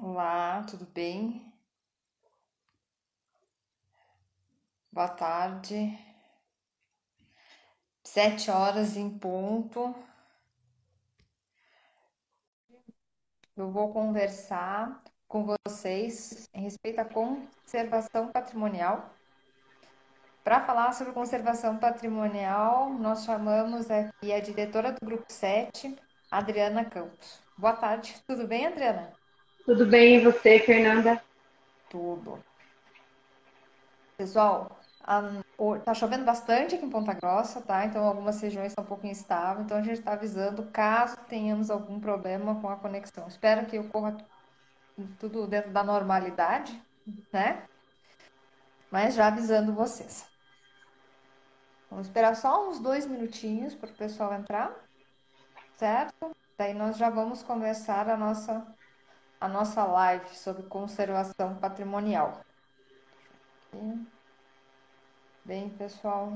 Olá, tudo bem? Boa tarde. Sete horas em ponto. Eu vou conversar com vocês em respeito à conservação patrimonial. Para falar sobre conservação patrimonial, nós chamamos aqui a diretora do Grupo 7, Adriana Campos. Boa tarde, tudo bem, Adriana? Tudo bem, e você, Fernanda? Tudo. Pessoal, tá chovendo bastante aqui em Ponta Grossa, tá? Então algumas regiões estão um pouco instáveis, então a gente está avisando caso tenhamos algum problema com a conexão. Espero que ocorra tudo dentro da normalidade, né? Mas já avisando vocês. Vamos esperar só uns dois minutinhos para o pessoal entrar, certo? Daí nós já vamos começar a nossa, a nossa live sobre conservação patrimonial. Bem, pessoal.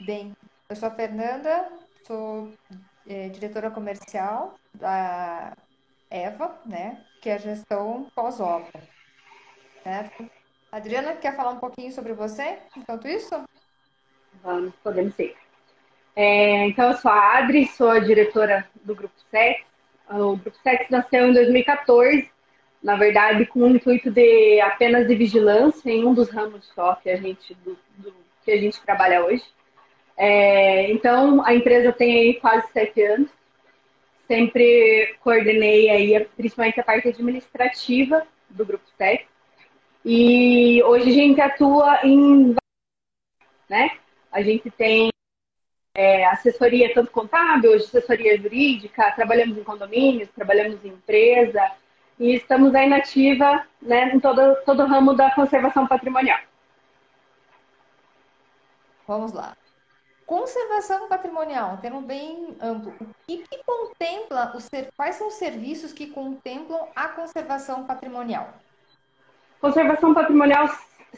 Bem, eu sou a Fernanda, sou é, diretora comercial da EVA, né? Que é a gestão pós-obra. Certo? Adriana, quer falar um pouquinho sobre você enquanto isso? Vamos, podemos ser. É, então, eu sou a Adri, sou a diretora do Grupo 7. O Grupo 7 nasceu em 2014 na verdade, com o intuito de apenas de vigilância em um dos ramos só que a gente, do, do que a gente trabalha hoje. É, então, a empresa tem aí quase sete anos. Sempre coordenei aí, principalmente a parte administrativa do Grupo SEC. E hoje a gente atua em... Né? A gente tem é, assessoria tanto contábil, assessoria jurídica, trabalhamos em condomínios, trabalhamos em empresa, e estamos aí nativa né, em todo, todo o ramo da conservação patrimonial. Vamos lá. Conservação patrimonial, um termo bem amplo. O que, que contempla, os, quais são os serviços que contemplam a conservação patrimonial? Conservação patrimonial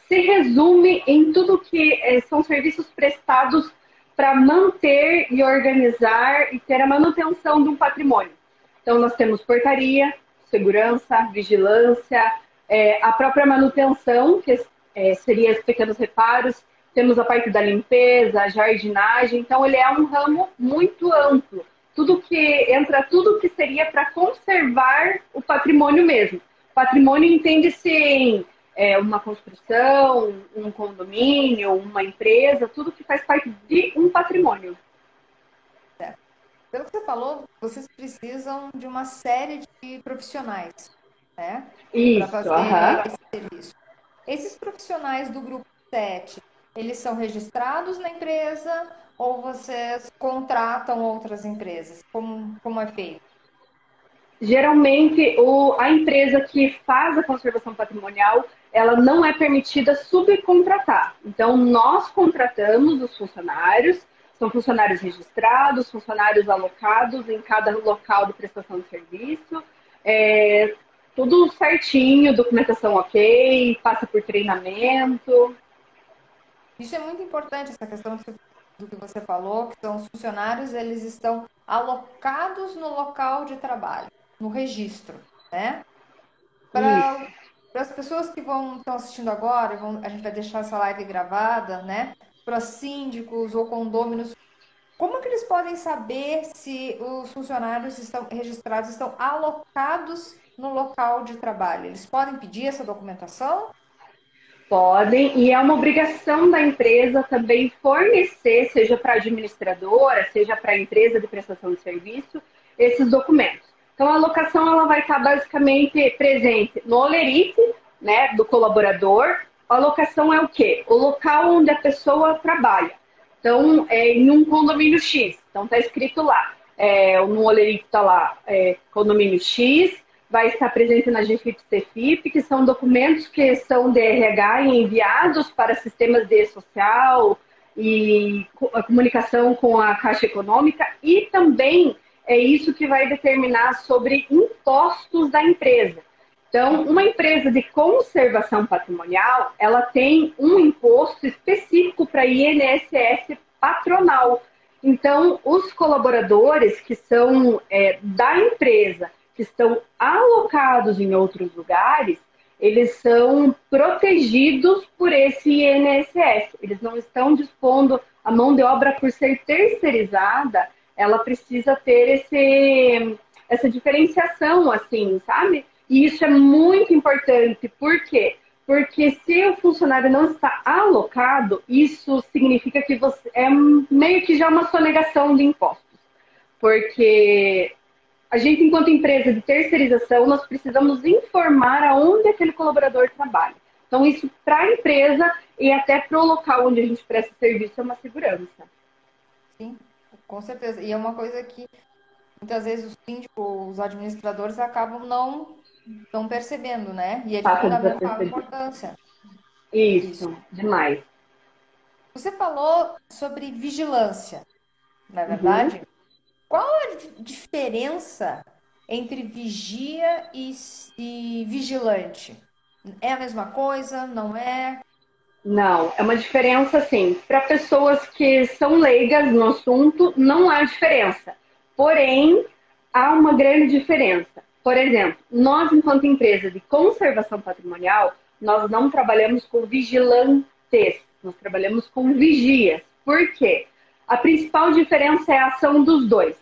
se resume em tudo que eh, são serviços prestados para manter e organizar e ter a manutenção de um patrimônio. Então, nós temos portaria, segurança, vigilância, é, a própria manutenção, que é, seria os pequenos reparos, temos a parte da limpeza, jardinagem, então ele é um ramo muito amplo. Tudo que entra, tudo que seria para conservar o patrimônio mesmo. Patrimônio entende-se em é, uma construção, um condomínio, uma empresa, tudo que faz parte de um patrimônio. Pelo que você falou, vocês precisam de uma série de profissionais, né? Para fazer esse serviço. Esses profissionais do grupo 7, eles são registrados na empresa ou vocês contratam outras empresas? Como, como é feito? Geralmente, o, a empresa que faz a conservação patrimonial, ela não é permitida subcontratar. Então, nós contratamos os funcionários são funcionários registrados, funcionários alocados em cada local de prestação de serviço. É, tudo certinho, documentação ok, passa por treinamento. Isso é muito importante, essa questão do que você falou, que são os funcionários, eles estão alocados no local de trabalho, no registro, né? Para as pessoas que vão estão assistindo agora, vão, a gente vai deixar essa live gravada, né? para síndicos ou condôminos, como que eles podem saber se os funcionários estão registrados estão alocados no local de trabalho? Eles podem pedir essa documentação? Podem, e é uma obrigação da empresa também fornecer, seja para a administradora, seja para a empresa de prestação de serviço, esses documentos. Então, a alocação ela vai estar basicamente presente no olerite né, do colaborador, a locação é o quê? O local onde a pessoa trabalha. Então, é em um condomínio X. Então, está escrito lá. É, no olerito está lá, é, condomínio X, vai estar presente na GFIP CFIP, que são documentos que são de RH e enviados para sistemas de social e a comunicação com a Caixa Econômica e também é isso que vai determinar sobre impostos da empresa. Então, uma empresa de conservação patrimonial, ela tem um imposto específico para INSS patronal. Então, os colaboradores que são é, da empresa, que estão alocados em outros lugares, eles são protegidos por esse INSS. Eles não estão dispondo a mão de obra por ser terceirizada, ela precisa ter esse, essa diferenciação, assim, sabe? E isso é muito importante, por quê? Porque se o funcionário não está alocado, isso significa que você é meio que já uma sonegação de impostos. Porque a gente, enquanto empresa de terceirização, nós precisamos informar aonde aquele colaborador trabalha. Então, isso para a empresa e até para o local onde a gente presta serviço é uma segurança. Sim, com certeza. E é uma coisa que muitas vezes os síndicos, os administradores acabam não estão percebendo, né? E é de fundamental importância. Isso, demais. Você falou sobre vigilância, não é verdade? Uhum. Qual a diferença entre vigia e, e vigilante? É a mesma coisa? Não é? Não, é uma diferença sim. Para pessoas que são leigas no assunto, não há diferença. Porém, há uma grande diferença. Por exemplo, nós, enquanto empresa de conservação patrimonial, nós não trabalhamos com vigilantes, nós trabalhamos com vigias. Por quê? A principal diferença é a ação dos dois.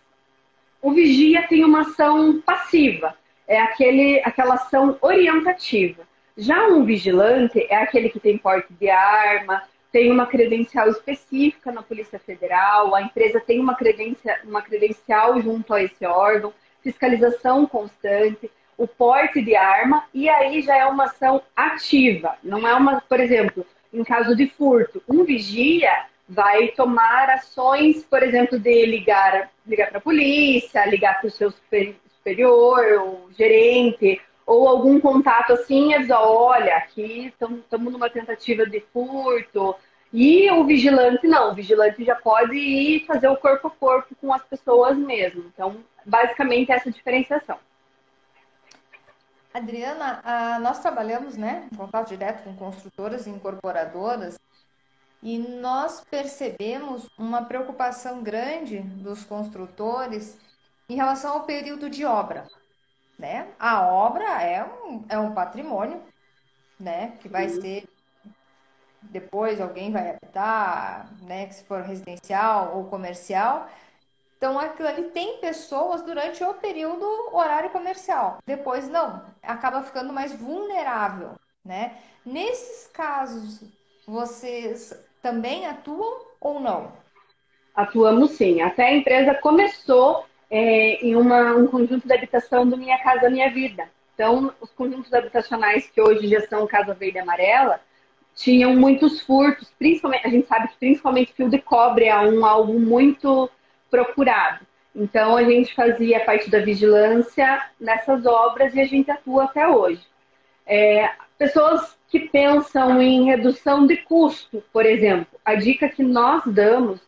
O vigia tem uma ação passiva, é aquele, aquela ação orientativa. Já um vigilante é aquele que tem porte de arma, tem uma credencial específica na Polícia Federal, a empresa tem uma credencial, uma credencial junto a esse órgão fiscalização constante, o porte de arma, e aí já é uma ação ativa. Não é uma, por exemplo, em caso de furto, um vigia vai tomar ações, por exemplo, de ligar, ligar para a polícia, ligar para o seu superior, o gerente, ou algum contato assim, avisar, olha, aqui estamos numa tentativa de furto. E o vigilante não, o vigilante já pode ir fazer o corpo a corpo com as pessoas mesmo. Então, basicamente essa diferenciação. Adriana, ah, nós trabalhamos né, em contato direto com construtoras e incorporadoras e nós percebemos uma preocupação grande dos construtores em relação ao período de obra. Né? A obra é um, é um patrimônio né, que vai uhum. ser depois alguém vai habitar, né, se for residencial ou comercial, então, aquilo ali tem pessoas durante o período horário comercial. Depois, não. Acaba ficando mais vulnerável, né? Nesses casos, vocês também atuam ou não? Atuamos sim. Até a empresa começou é, em uma, um conjunto de habitação do Minha Casa Minha Vida. Então, os conjuntos habitacionais que hoje já são Casa Verde e Amarela, tinham muitos furtos, principalmente, a gente sabe que principalmente fio de cobre é um algo muito procurado. Então, a gente fazia parte da vigilância nessas obras e a gente atua até hoje. É, pessoas que pensam em redução de custo, por exemplo, a dica que nós damos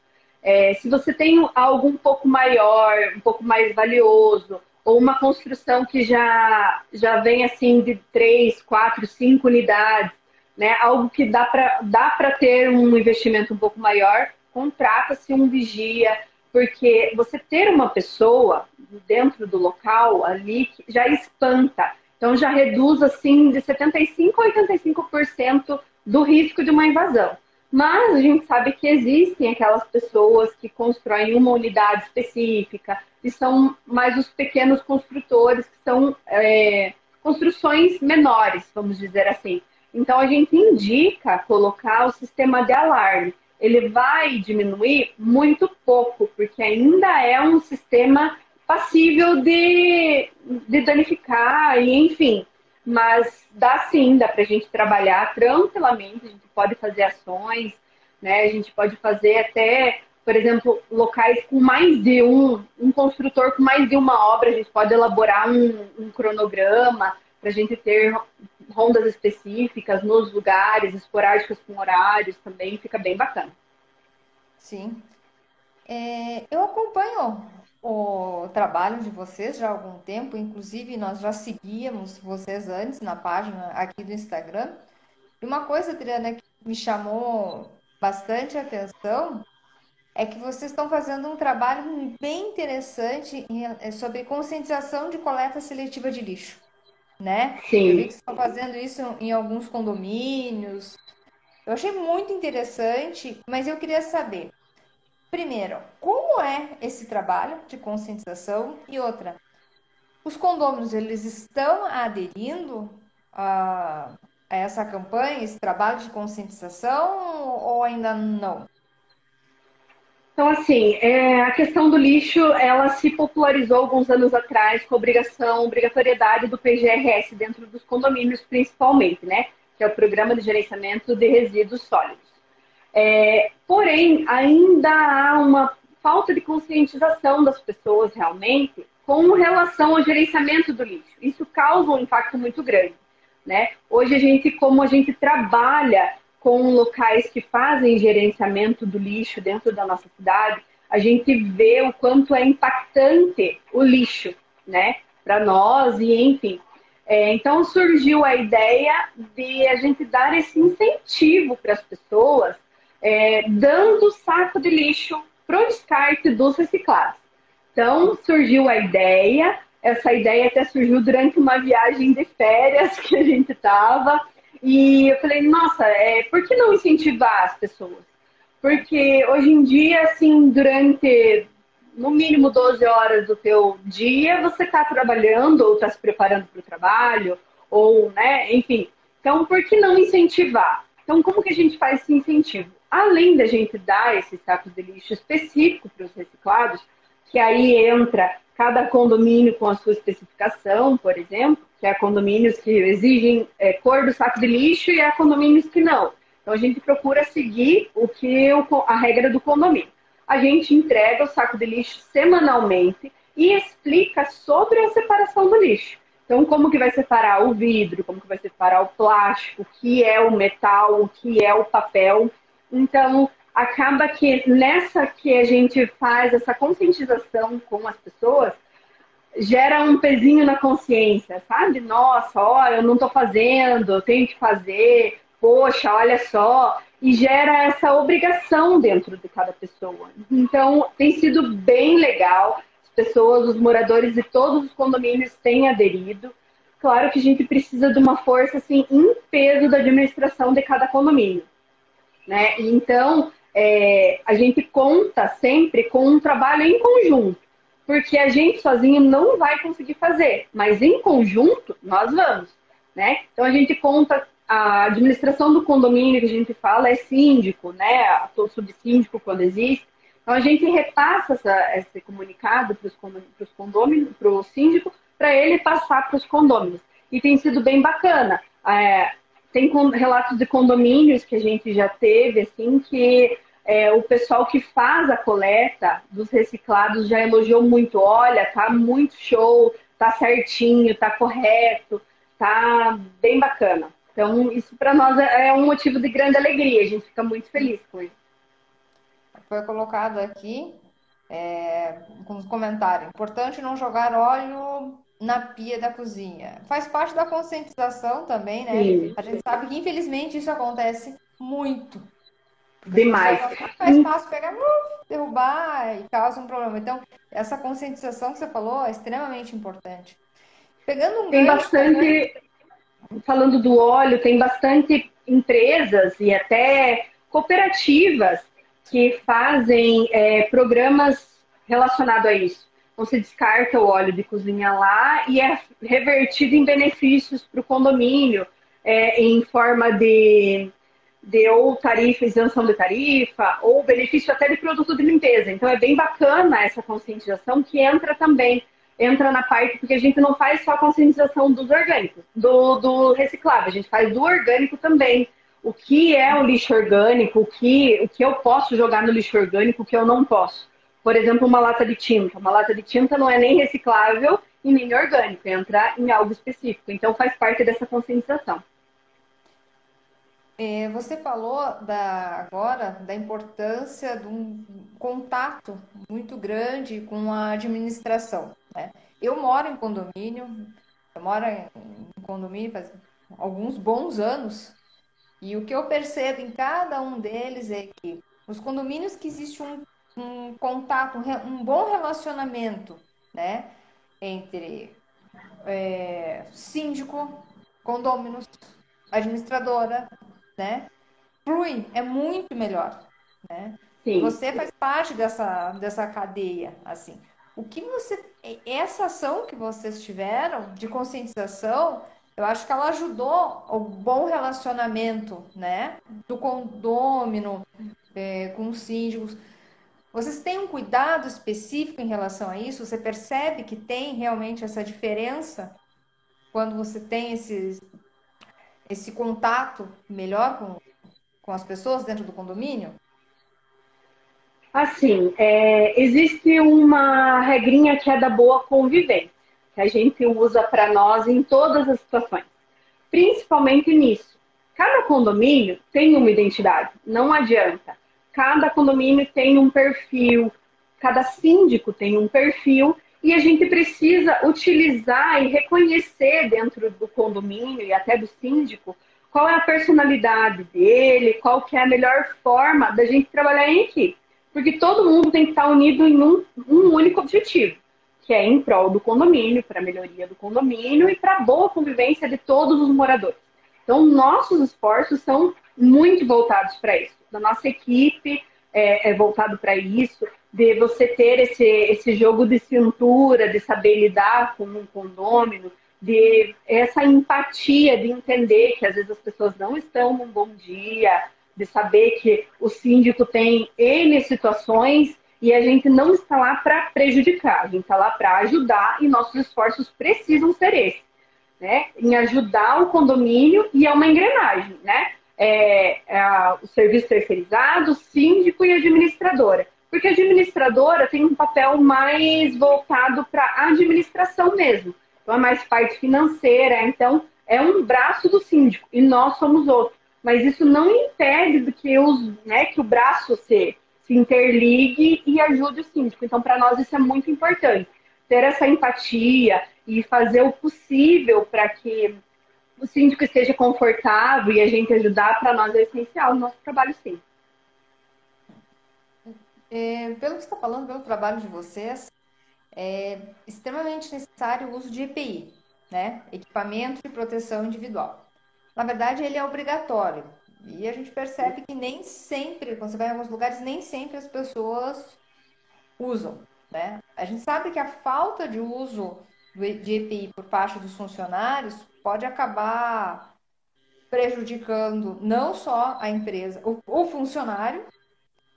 é, se você tem algo um pouco maior, um pouco mais valioso, ou uma construção que já, já vem assim de três, quatro, cinco unidades, né? algo que dá para dá ter um investimento um pouco maior, contrata-se um vigia, porque você ter uma pessoa dentro do local ali já espanta. Então já reduz assim de 75 a 85% do risco de uma invasão. Mas a gente sabe que existem aquelas pessoas que constroem uma unidade específica e são mais os pequenos construtores que são é, construções menores, vamos dizer assim. Então a gente indica colocar o sistema de alarme ele vai diminuir muito pouco, porque ainda é um sistema passível de, de danificar, e enfim. Mas dá sim, dá para a gente trabalhar tranquilamente, a gente pode fazer ações, né? A gente pode fazer até, por exemplo, locais com mais de um, um construtor com mais de uma obra, a gente pode elaborar um, um cronograma para a gente ter rondas específicas nos lugares, esporádicas com horários também, fica bem bacana. Sim. É, eu acompanho o trabalho de vocês já há algum tempo, inclusive nós já seguíamos vocês antes na página aqui do Instagram. E uma coisa, Adriana, que me chamou bastante atenção é que vocês estão fazendo um trabalho bem interessante é, sobre conscientização de coleta seletiva de lixo, né? Sim. Eu vi que estão fazendo isso em alguns condomínios. Eu achei muito interessante, mas eu queria saber, primeiro, como é esse trabalho de conscientização e outra, os condôminos eles estão aderindo a, essa campanha, esse trabalho de conscientização ou ainda não? Então, assim, é, a questão do lixo, ela se popularizou alguns anos atrás com a obrigação, obrigatoriedade do PGRS dentro dos condomínios, principalmente, né? Que é o Programa de Gerenciamento de Resíduos Sólidos. É, porém, ainda há uma falta de conscientização das pessoas realmente com relação ao gerenciamento do lixo. Isso causa um impacto muito grande, né? Hoje a gente, como a gente trabalha com locais que fazem gerenciamento do lixo dentro da nossa cidade, a gente vê o quanto é impactante o lixo, né, para nós e enfim. É, então surgiu a ideia de a gente dar esse incentivo para as pessoas, é, dando saco de lixo para o descarte dos reciclados. Então surgiu a ideia, essa ideia até surgiu durante uma viagem de férias que a gente estava e eu falei, nossa, é, por que não incentivar as pessoas? Porque hoje em dia, assim, durante no mínimo 12 horas do teu dia, você está trabalhando ou está se preparando para o trabalho, ou, né, enfim. Então, por que não incentivar? Então, como que a gente faz esse incentivo? Além da gente dar esses sacos de lixo específico para os reciclados, que aí entra cada condomínio com a sua especificação, por exemplo, que há condomínios que exigem é, cor do saco de lixo e há condomínios que não. Então a gente procura seguir o que a regra do condomínio. A gente entrega o saco de lixo semanalmente e explica sobre a separação do lixo. Então, como que vai separar o vidro, como que vai separar o plástico, o que é o metal, o que é o papel. Então, acaba que nessa que a gente faz essa conscientização com as pessoas, gera um pezinho na consciência, sabe? Nossa, ó, eu não tô fazendo, eu tenho que fazer, poxa, olha só. E gera essa obrigação dentro de cada pessoa. Então, tem sido bem legal. As pessoas, os moradores de todos os condomínios têm aderido. Claro que a gente precisa de uma força, assim, em peso da administração de cada condomínio. Né? Então, é, a gente conta sempre com um trabalho em conjunto porque a gente sozinho não vai conseguir fazer, mas em conjunto nós vamos, né? Então a gente conta a administração do condomínio que a gente fala é síndico, né? O subsíndico quando existe. Então a gente repassa essa, esse comunicado para os condôminos, para o síndico, para ele passar para os condôminos. E tem sido bem bacana. É, tem relatos de condomínios que a gente já teve, assim, que é, o pessoal que faz a coleta dos reciclados já elogiou muito. Olha, tá muito show, tá certinho, tá correto, tá bem bacana. Então, isso para nós é, é um motivo de grande alegria. A gente fica muito feliz com isso. Foi colocado aqui é, com os comentários. Importante não jogar óleo na pia da cozinha. Faz parte da conscientização também, né? Sim. A gente sabe que infelizmente isso acontece muito Demais. É mais fácil pegar, uh, derrubar e causa um problema. Então, essa conscientização que você falou é extremamente importante. Pegando um Tem gancho, bastante, né? falando do óleo, tem bastante empresas e até cooperativas que fazem é, programas relacionados a isso. Se descarta o óleo de cozinha lá e é revertido em benefícios para o condomínio, é, em forma de de ou tarifa, isenção de tarifa, ou benefício até de produto de limpeza. Então é bem bacana essa conscientização que entra também, entra na parte, porque a gente não faz só a conscientização dos orgânicos, do, do reciclável, a gente faz do orgânico também. O que é o lixo orgânico, o que, o que eu posso jogar no lixo orgânico, o que eu não posso. Por exemplo, uma lata de tinta. Uma lata de tinta não é nem reciclável e nem orgânico, entra em algo específico. Então faz parte dessa conscientização. É, você falou da, agora da importância de um contato muito grande com a administração. Né? Eu moro em condomínio, eu moro em condomínio faz alguns bons anos, e o que eu percebo em cada um deles é que os condomínios que existe um um contato, um bom relacionamento, né? Entre é, síndico, condôminos, administradora, né? Flui, é muito melhor, né? Sim. Você faz parte dessa, dessa cadeia, assim. O que você. Essa ação que vocês tiveram de conscientização, eu acho que ela ajudou o bom relacionamento, né? Do condômino, é, com os síndicos. Vocês têm um cuidado específico em relação a isso? Você percebe que tem realmente essa diferença quando você tem esse, esse contato melhor com, com as pessoas dentro do condomínio? Assim, é, existe uma regrinha que é da boa convivência, que a gente usa para nós em todas as situações, principalmente nisso. Cada condomínio tem uma identidade, não adianta. Cada condomínio tem um perfil, cada síndico tem um perfil e a gente precisa utilizar e reconhecer dentro do condomínio e até do síndico qual é a personalidade dele, qual que é a melhor forma da gente trabalhar em equipe. Porque todo mundo tem que estar unido em um, um único objetivo, que é em prol do condomínio, para a melhoria do condomínio e para a boa convivência de todos os moradores. Então, nossos esforços são muito voltados para isso. Da nossa equipe é, é voltado para isso, de você ter esse, esse jogo de cintura, de saber lidar com um condômino, de essa empatia de entender que às vezes as pessoas não estão num bom dia, de saber que o síndico tem N situações e a gente não está lá para prejudicar, a gente está lá para ajudar e nossos esforços precisam ser esses, né? Em ajudar o condomínio e é uma engrenagem, né? É, é o serviço terceirizado, síndico e administradora. Porque a administradora tem um papel mais voltado para a administração mesmo. Então é mais parte financeira, então é um braço do síndico e nós somos outro mas isso não impede que, os, né, que o braço se, se interligue e ajude o síndico. Então, para nós, isso é muito importante. Ter essa empatia e fazer o possível para que o síndico esteja confortável e a gente ajudar, para nós é essencial no nosso trabalho, sim. É, pelo que você está falando, pelo trabalho de vocês, é extremamente necessário o uso de EPI, né? Equipamento de proteção individual na verdade, ele é obrigatório. E a gente percebe que nem sempre, quando você vai em alguns lugares, nem sempre as pessoas usam. Né? A gente sabe que a falta de uso de EPI por parte dos funcionários pode acabar prejudicando não só a empresa, o, o funcionário,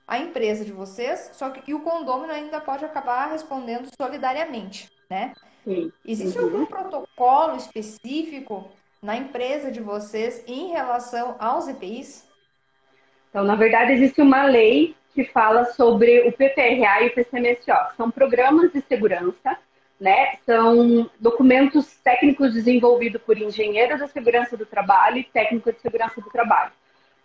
a empresa de vocês, só que e o condômino ainda pode acabar respondendo solidariamente, né? Sim. Existe uhum. algum protocolo específico na empresa de vocês em relação aos EPIs? Então, na verdade, existe uma lei que fala sobre o PPRA e o PCMSO. São programas de segurança, né? São documentos técnicos desenvolvidos por engenheiros da segurança do trabalho e técnicos de segurança do trabalho.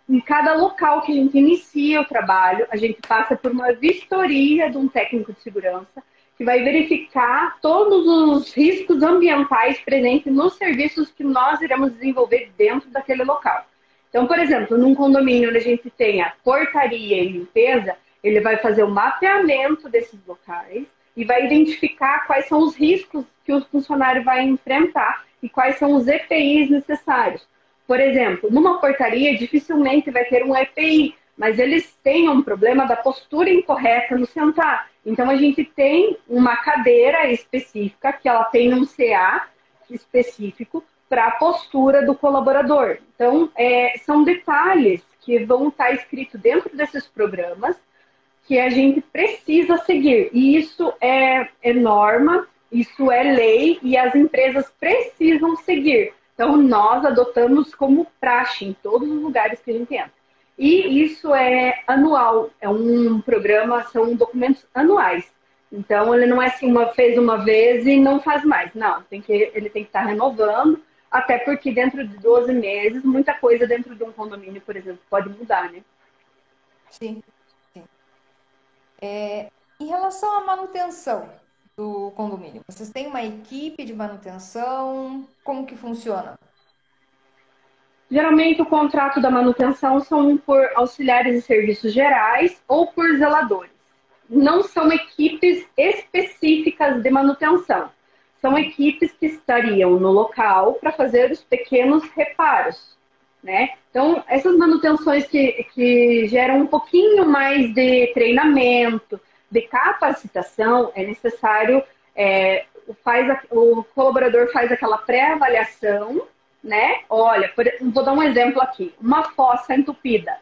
Em cada local que a gente inicia o trabalho, a gente passa por uma vistoria de um técnico de segurança que vai verificar todos os riscos ambientais presentes nos serviços que nós iremos desenvolver dentro daquele local. Então, por exemplo, num condomínio onde a gente tenha portaria e limpeza, ele vai fazer o um mapeamento desses locais e vai identificar quais são os riscos que o funcionário vai enfrentar e quais são os EPIs necessários. Por exemplo, numa portaria dificilmente vai ter um EPI, mas eles têm um problema da postura incorreta no sentar. Então a gente tem uma cadeira específica que ela tem um CA específico para a postura do colaborador. Então é, são detalhes que vão estar escritos dentro desses programas que a gente precisa seguir. E isso é, é norma, isso é lei e as empresas precisam seguir. Então nós adotamos como praxe em todos os lugares que a gente entra. E isso é anual, é um programa, são documentos anuais. Então ele não é assim, uma fez uma vez e não faz mais. Não, tem que, ele tem que estar renovando, até porque dentro de 12 meses, muita coisa dentro de um condomínio, por exemplo, pode mudar, né? Sim. É, em relação à manutenção do condomínio, vocês têm uma equipe de manutenção? Como que funciona? Geralmente, o contrato da manutenção são por auxiliares de serviços gerais ou por zeladores. não são equipes específicas de manutenção. São equipes que estariam no local para fazer os pequenos reparos. Né? Então, essas manutenções que, que geram um pouquinho mais de treinamento, de capacitação, é necessário, é, faz, o colaborador faz aquela pré-avaliação, né? Olha, por, vou dar um exemplo aqui, uma fossa entupida.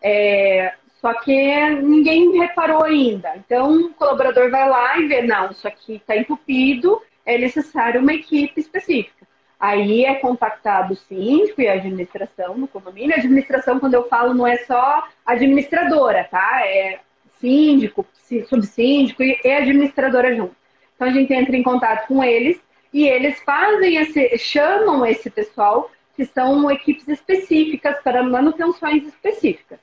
É, só que ninguém reparou ainda. Então, o colaborador vai lá e vê, não, isso aqui está entupido, é necessário uma equipe específica. Aí é contactado o síndico e a administração no condomínio. A administração, quando eu falo, não é só administradora, tá? É síndico, subsíndico e administradora junto. Então a gente entra em contato com eles e eles fazem esse, chamam esse pessoal que são equipes específicas para manutenções específicas.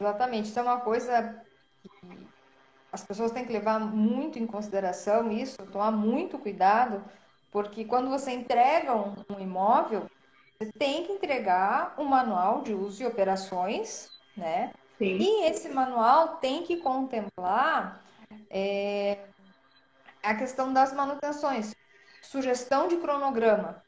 Exatamente, isso é uma coisa que as pessoas têm que levar muito em consideração isso, tomar muito cuidado, porque quando você entrega um, um imóvel, você tem que entregar um manual de uso e operações, né? Sim. E esse manual tem que contemplar é, a questão das manutenções, sugestão de cronograma.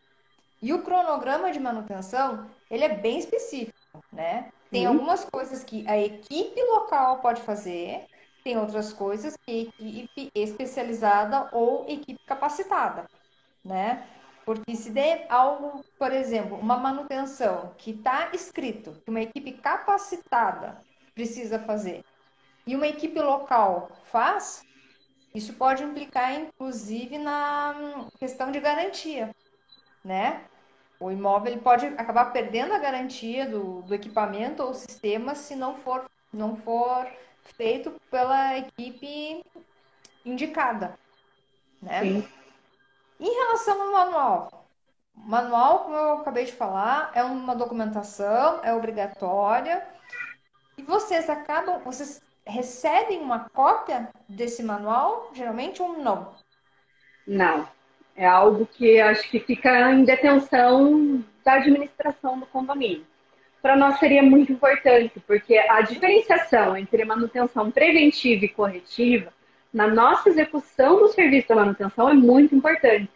E o cronograma de manutenção, ele é bem específico, né? Tem algumas coisas que a equipe local pode fazer, tem outras coisas que equipe especializada ou equipe capacitada né? Porque se der algo, por exemplo, uma manutenção que está escrito que uma equipe capacitada precisa fazer e uma equipe local faz, isso pode implicar, inclusive, na questão de garantia, né? O imóvel pode acabar perdendo a garantia do, do equipamento ou sistema se não for, não for feito pela equipe indicada, né? Sim. Em relação ao manual, manual, como eu acabei de falar, é uma documentação, é obrigatória. E vocês acabam, vocês recebem uma cópia desse manual, geralmente, ou não? Não. É algo que acho que fica em detenção da administração do condomínio. Para nós seria muito importante, porque a diferenciação entre manutenção preventiva e corretiva na nossa execução do serviço da manutenção é muito importante.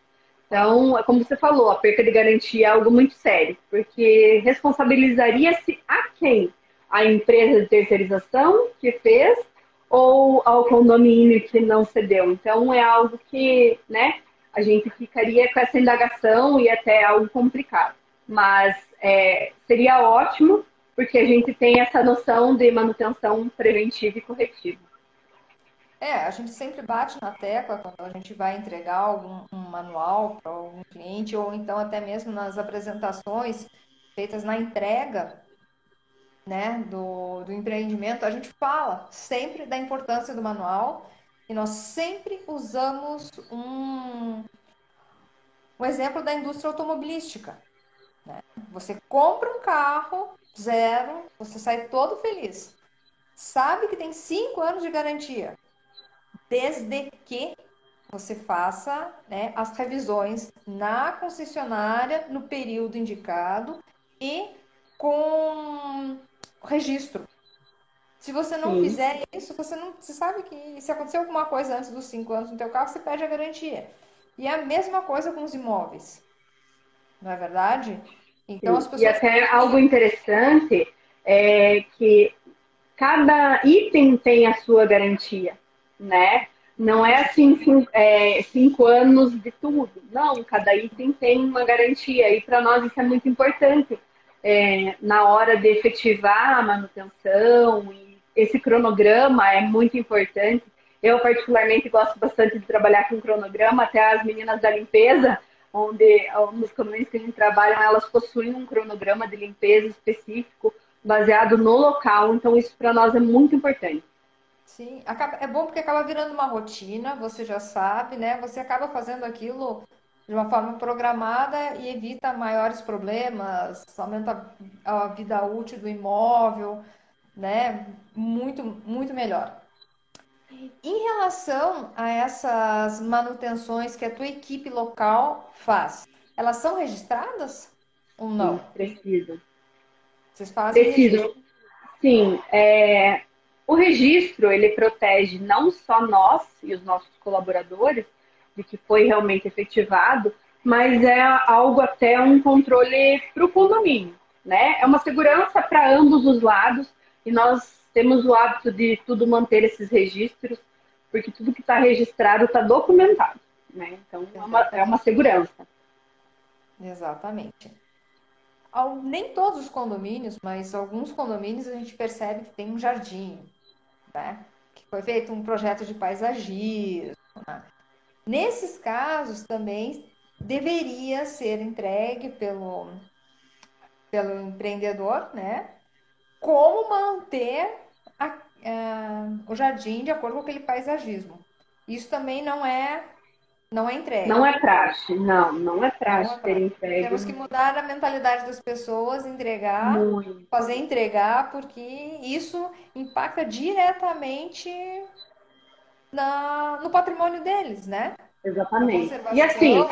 Então, é como você falou, a perca de garantia é algo muito sério, porque responsabilizaria-se a quem? A empresa de terceirização que fez ou ao condomínio que não cedeu? Então, é algo que, né, a gente ficaria com essa indagação e até algo complicado. Mas é, seria ótimo, porque a gente tem essa noção de manutenção preventiva e corretiva. É, a gente sempre bate na tecla quando a gente vai entregar algum um manual para algum cliente, ou então até mesmo nas apresentações feitas na entrega né, do, do empreendimento, a gente fala sempre da importância do manual e nós sempre usamos um, um exemplo da indústria automobilística. Né? Você compra um carro zero, você sai todo feliz. Sabe que tem cinco anos de garantia desde que você faça né, as revisões na concessionária no período indicado e com registro. Se você não Sim. fizer isso, você não você sabe que se acontecer alguma coisa antes dos cinco anos no teu carro, você perde a garantia. E é a mesma coisa com os imóveis. Não é verdade? Então, as pessoas... E até algo interessante é que cada item tem a sua garantia né? Não é assim cinco, é, cinco anos de tudo. Não, cada item tem uma garantia. E para nós isso é muito importante é, na hora de efetivar a manutenção. E esse cronograma é muito importante. Eu, particularmente, gosto bastante de trabalhar com cronograma. Até as meninas da limpeza, onde nos condomínios que a gente trabalha, elas possuem um cronograma de limpeza específico baseado no local. Então, isso para nós é muito importante. Sim, acaba, é bom porque acaba virando uma rotina, você já sabe, né? Você acaba fazendo aquilo de uma forma programada e evita maiores problemas, aumenta a vida útil do imóvel, né? Muito, muito melhor. Em relação a essas manutenções que a tua equipe local faz, elas são registradas ou não? Sim, precisa. Vocês fazem? Precisa. Sim, é, O registro, ele protege não só nós e os nossos colaboradores, de que foi realmente efetivado, mas é algo até um controle para o condomínio, né? É uma segurança para ambos os lados e nós temos o hábito de tudo manter esses registros, porque tudo que está registrado está documentado, né? Então é uma, é uma segurança. Exatamente. Nem todos os condomínios, mas alguns condomínios a gente percebe que tem um jardim, né? Que foi feito um projeto de paisagismo. Né? Nesses casos também deveria ser entregue pelo, pelo empreendedor, né? Como manter a, a, o jardim de acordo com aquele paisagismo. Isso também não é não é entregue. Não é praxe, não, não é praxe não é ter entregue. Temos que mudar a mentalidade das pessoas, entregar, Muito. fazer entregar, porque isso impacta diretamente na, no patrimônio deles, né? Exatamente. E assim,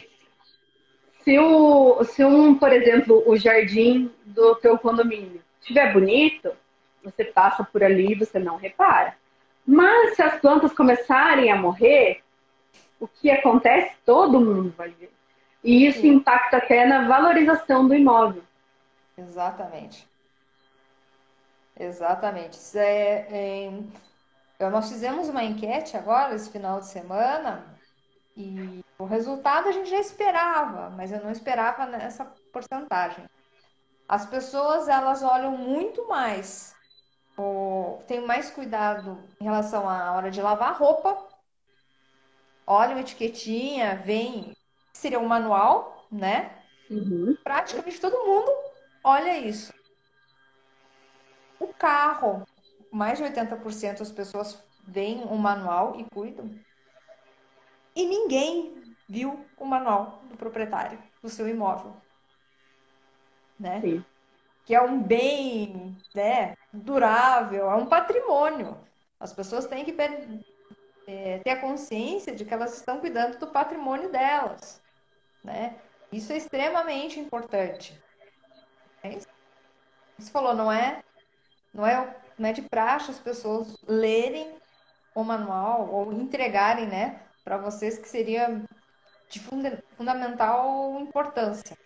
se, o, se um, por exemplo, o jardim do teu condomínio estiver bonito, você passa por ali e você não repara. Mas se as plantas começarem a morrer, o que acontece, todo mundo vai ver. E isso Sim. impacta até na valorização do imóvel. Exatamente. Exatamente. É, é, nós fizemos uma enquete agora, esse final de semana, e o resultado a gente já esperava, mas eu não esperava nessa porcentagem. As pessoas, elas olham muito mais, ou, têm mais cuidado em relação à hora de lavar roupa olha uma etiquetinha, vem. Seria um manual, né? Uhum. Praticamente todo mundo olha isso. O carro, mais de 80% das pessoas veem um manual e cuidam. E ninguém viu o manual do proprietário do seu imóvel. Né? Sim. Que é um bem né, durável, é um patrimônio. As pessoas têm que é, ter a consciência de que elas estão cuidando do patrimônio delas, né? Isso é extremamente importante. É isso. Você falou, não é, não é, não é de praxe as pessoas lerem o manual ou entregarem, né, para vocês que seria de funda fundamental importância.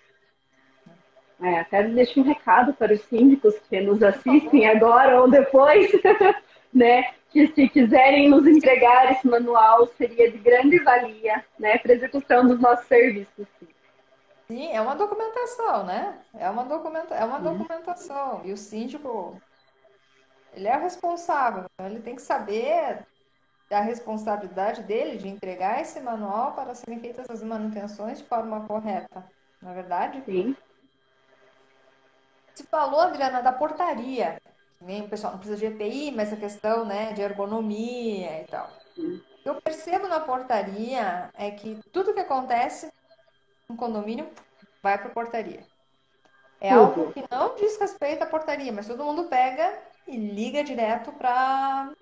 É, até deixo um recado para os síndicos que nos assistem agora ou depois, né? Que se quiserem nos entregar esse manual, seria de grande valia, né? Para execução dos nossos serviços. Sim, é uma documentação, né? É uma, documenta é uma documentação. E o síndico, ele é o responsável. Então ele tem que saber a responsabilidade dele de entregar esse manual para serem feitas as manutenções de forma correta. Não é verdade? Sim. Você falou, Adriana, da portaria o pessoal não precisa de EPI, mas a questão né, de ergonomia e tal. Eu percebo na portaria é que tudo que acontece no condomínio vai para a portaria. É algo que não diz respeito à portaria, mas todo mundo pega e liga direto para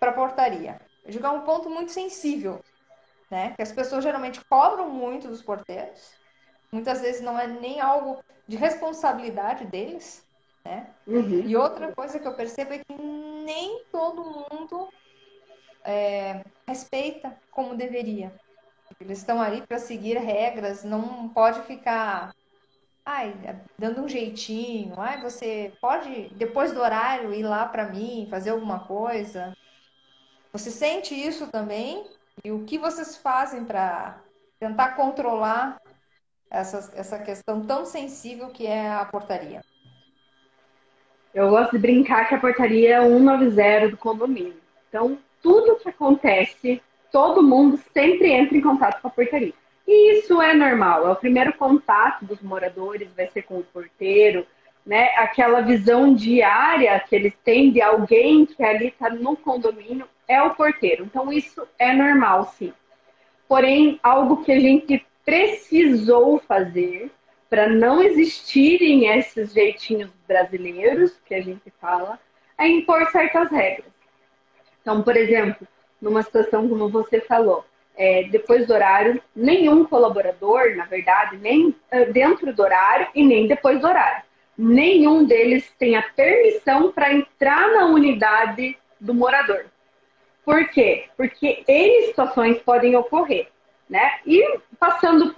a portaria. Eu digo é um ponto muito sensível, né? Que as pessoas geralmente cobram muito dos porteiros. Muitas vezes não é nem algo de responsabilidade deles, né? Uhum. E outra coisa que eu percebo é que nem todo mundo é, respeita como deveria. Eles estão ali para seguir regras, não pode ficar ai, dando um jeitinho, ai, você pode depois do horário ir lá para mim, fazer alguma coisa. Você sente isso também? E o que vocês fazem para tentar controlar essa, essa questão tão sensível que é a portaria? Eu gosto de brincar que a portaria é 190 do condomínio. Então, tudo que acontece, todo mundo sempre entra em contato com a portaria. E isso é normal, é o primeiro contato dos moradores, vai ser com o porteiro, né? Aquela visão diária que eles têm de alguém que ali está no condomínio é o porteiro. Então, isso é normal, sim. Porém, algo que a gente precisou fazer para não existirem esses jeitinhos brasileiros que a gente fala, é impor certas regras. Então, por exemplo, numa situação como você falou, é, depois do horário, nenhum colaborador, na verdade, nem dentro do horário e nem depois do horário, nenhum deles tem a permissão para entrar na unidade do morador. Por quê? Porque N situações podem ocorrer, né? E passando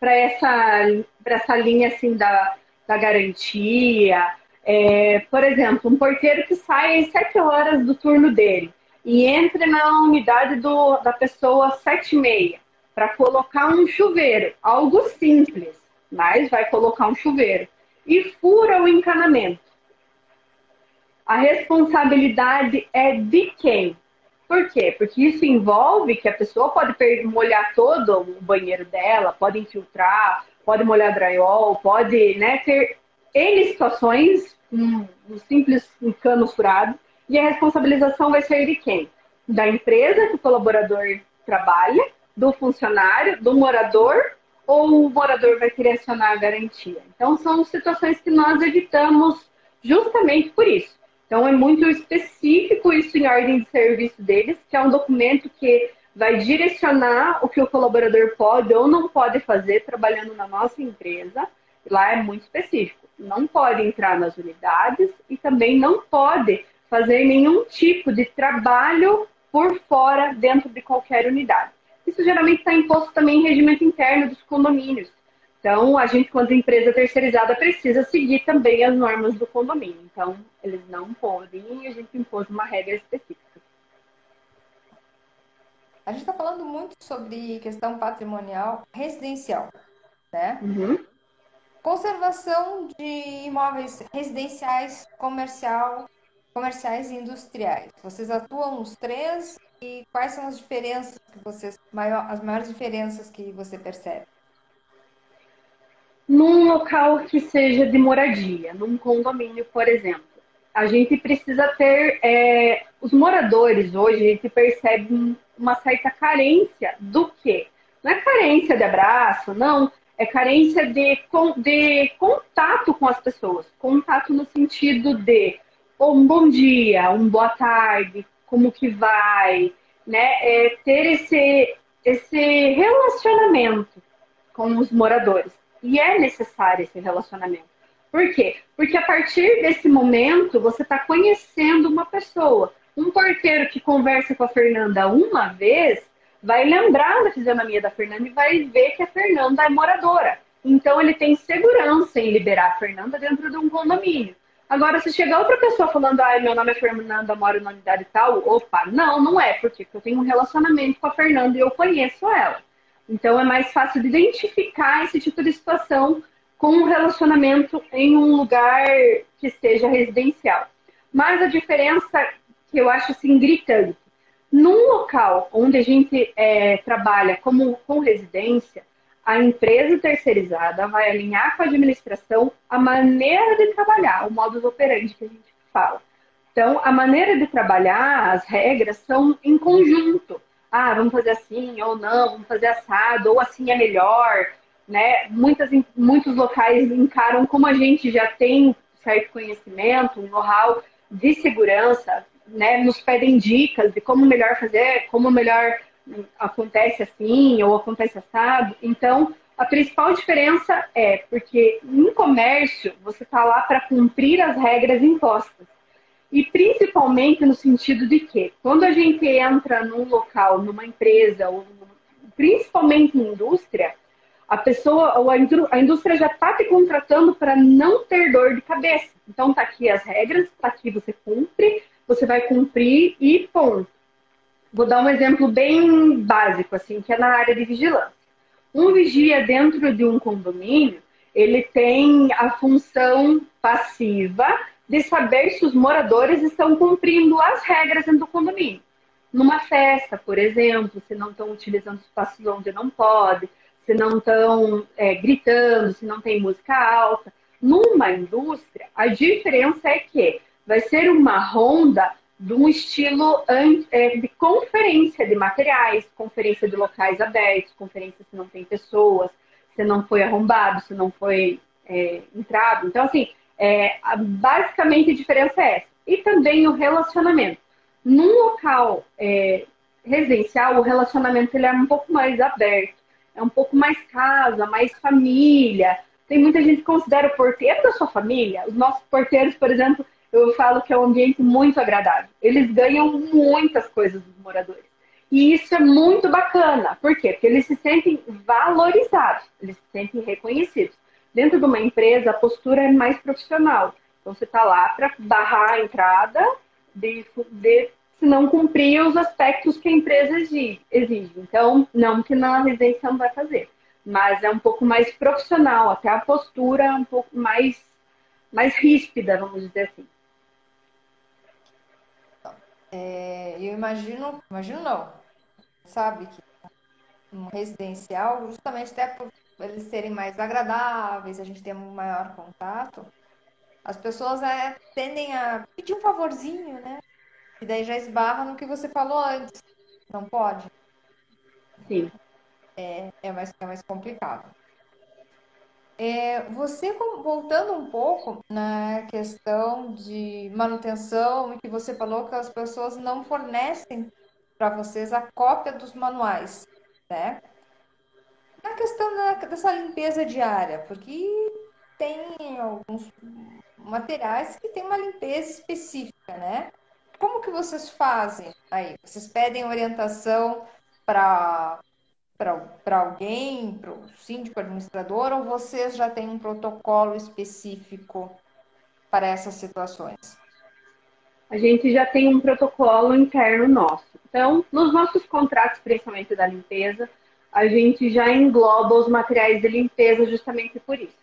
para essa, essa linha assim da, da garantia, é, por exemplo, um porteiro que sai às 7 horas do turno dele e entra na unidade do, da pessoa às 7 e meia para colocar um chuveiro, algo simples, mas vai colocar um chuveiro e fura o encanamento. A responsabilidade é de quem? Por quê? Porque isso envolve que a pessoa pode molhar todo o banheiro dela, pode infiltrar, pode molhar drywall, pode né, ter N situações, um, simples cano furado, e a responsabilização vai ser de quem? Da empresa que o colaborador trabalha, do funcionário, do morador, ou o morador vai querer acionar a garantia. Então, são situações que nós evitamos justamente por isso. Então, é muito específico isso em ordem de serviço deles, que é um documento que vai direcionar o que o colaborador pode ou não pode fazer trabalhando na nossa empresa. Lá é muito específico. Não pode entrar nas unidades e também não pode fazer nenhum tipo de trabalho por fora dentro de qualquer unidade. Isso geralmente está imposto também em regimento interno dos condomínios. Então, a gente, quando empresa terceirizada, precisa seguir também as normas do condomínio. Então, eles não podem e a gente impôs uma regra específica. A gente está falando muito sobre questão patrimonial residencial, né? Uhum. Conservação de imóveis residenciais, comercial, comerciais e industriais. Vocês atuam nos três e quais são as diferenças que vocês, as maiores diferenças que você percebe? Num local que seja de moradia, num condomínio, por exemplo. A gente precisa ter. É, os moradores hoje, a gente percebe uma certa carência do quê? Não é carência de abraço, não. É carência de, de contato com as pessoas. Contato no sentido de um bom dia, um boa tarde, como que vai, né? É ter esse, esse relacionamento com os moradores. E é necessário esse relacionamento. Por quê? Porque a partir desse momento você está conhecendo uma pessoa. Um porteiro que conversa com a Fernanda uma vez vai lembrar da fisionomia da Fernanda e vai ver que a Fernanda é moradora. Então ele tem segurança em liberar a Fernanda dentro de um condomínio. Agora, se chegar outra pessoa falando, ah, meu nome é Fernanda, moro na unidade tal, opa, não, não é, porque eu tenho um relacionamento com a Fernanda e eu conheço ela. Então é mais fácil de identificar esse tipo de situação com um relacionamento em um lugar que seja residencial. Mas a diferença que eu acho assim gritante, num local onde a gente é, trabalha como com residência, a empresa terceirizada vai alinhar com a administração a maneira de trabalhar, o modus operandi que a gente fala. Então, a maneira de trabalhar, as regras são em conjunto ah, vamos fazer assim ou não, vamos fazer assado, ou assim é melhor, né? Muitas, muitos locais encaram como a gente já tem certo conhecimento, um know-how de segurança, né? Nos pedem dicas de como melhor fazer, como melhor acontece assim ou acontece assado. Então, a principal diferença é porque no comércio você está lá para cumprir as regras impostas. E principalmente no sentido de que, quando a gente entra num local, numa empresa, ou principalmente em indústria, a pessoa, ou a indústria já está te contratando para não ter dor de cabeça. Então tá aqui as regras, tá aqui você cumpre, você vai cumprir e ponto. Vou dar um exemplo bem básico, assim, que é na área de vigilância. Um vigia dentro de um condomínio, ele tem a função passiva de saber se os moradores estão cumprindo as regras dentro do condomínio. Numa festa, por exemplo, se não estão utilizando espaços onde não pode, se não estão é, gritando, se não tem música alta. Numa indústria, a diferença é que vai ser uma ronda de um estilo é, de conferência de materiais, conferência de locais abertos, conferência se não tem pessoas, se não foi arrombado, se não foi é, entrado. Então, assim, é, basicamente a diferença é essa. E também o relacionamento. Num local é, residencial, o relacionamento ele é um pouco mais aberto, é um pouco mais casa, mais família. Tem muita gente que considera o porteiro da sua família. Os nossos porteiros, por exemplo, eu falo que é um ambiente muito agradável. Eles ganham muitas coisas dos moradores. E isso é muito bacana. Por quê? Porque eles se sentem valorizados, eles se sentem reconhecidos. Dentro de uma empresa, a postura é mais profissional. Então, você está lá para barrar a entrada de, de, se não cumprir os aspectos que a empresa exige. Então, não que na residência não vai fazer. Mas é um pouco mais profissional, até a postura é um pouco mais, mais ríspida, vamos dizer assim. É, eu imagino, imagino não, sabe que um residencial, justamente até por eles serem mais agradáveis, a gente tem um maior contato, as pessoas é, tendem a pedir um favorzinho, né? E daí já esbarra no que você falou antes. Não pode? Sim. É, é, mais, é mais complicado. É, você, voltando um pouco na questão de manutenção, que você falou que as pessoas não fornecem para vocês a cópia dos manuais, né? Questão da, dessa limpeza diária, porque tem alguns materiais que tem uma limpeza específica, né? Como que vocês fazem aí? Vocês pedem orientação para para alguém, para o síndico administrador, ou vocês já têm um protocolo específico para essas situações? A gente já tem um protocolo interno nosso. Então, nos nossos contratos, principalmente da limpeza, a gente já engloba os materiais de limpeza justamente por isso.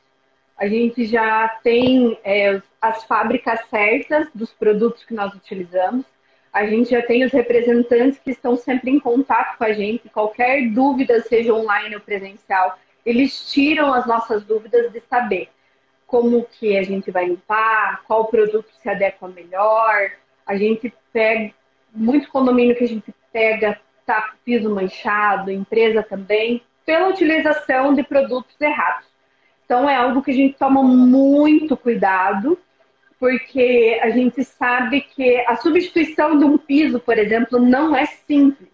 A gente já tem é, as fábricas certas dos produtos que nós utilizamos. A gente já tem os representantes que estão sempre em contato com a gente. Qualquer dúvida, seja online ou presencial, eles tiram as nossas dúvidas de saber como que a gente vai limpar, qual produto se adequa melhor. A gente pega muito condomínio que a gente pega tá piso manchado, empresa também, pela utilização de produtos errados. Então, é algo que a gente toma muito cuidado, porque a gente sabe que a substituição de um piso, por exemplo, não é simples.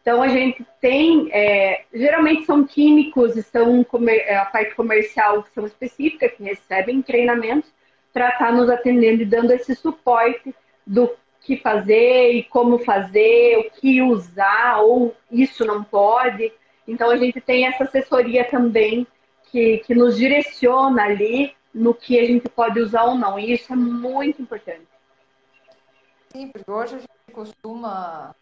Então, a gente tem, é, geralmente são químicos e são é, a parte comercial que são específica, que recebem treinamentos para estar tá nos atendendo e dando esse suporte do que fazer e como fazer, o que usar, ou isso não pode. Então, a gente tem essa assessoria também que, que nos direciona ali no que a gente pode usar ou não. E isso é muito importante. Sim, porque hoje a gente costuma.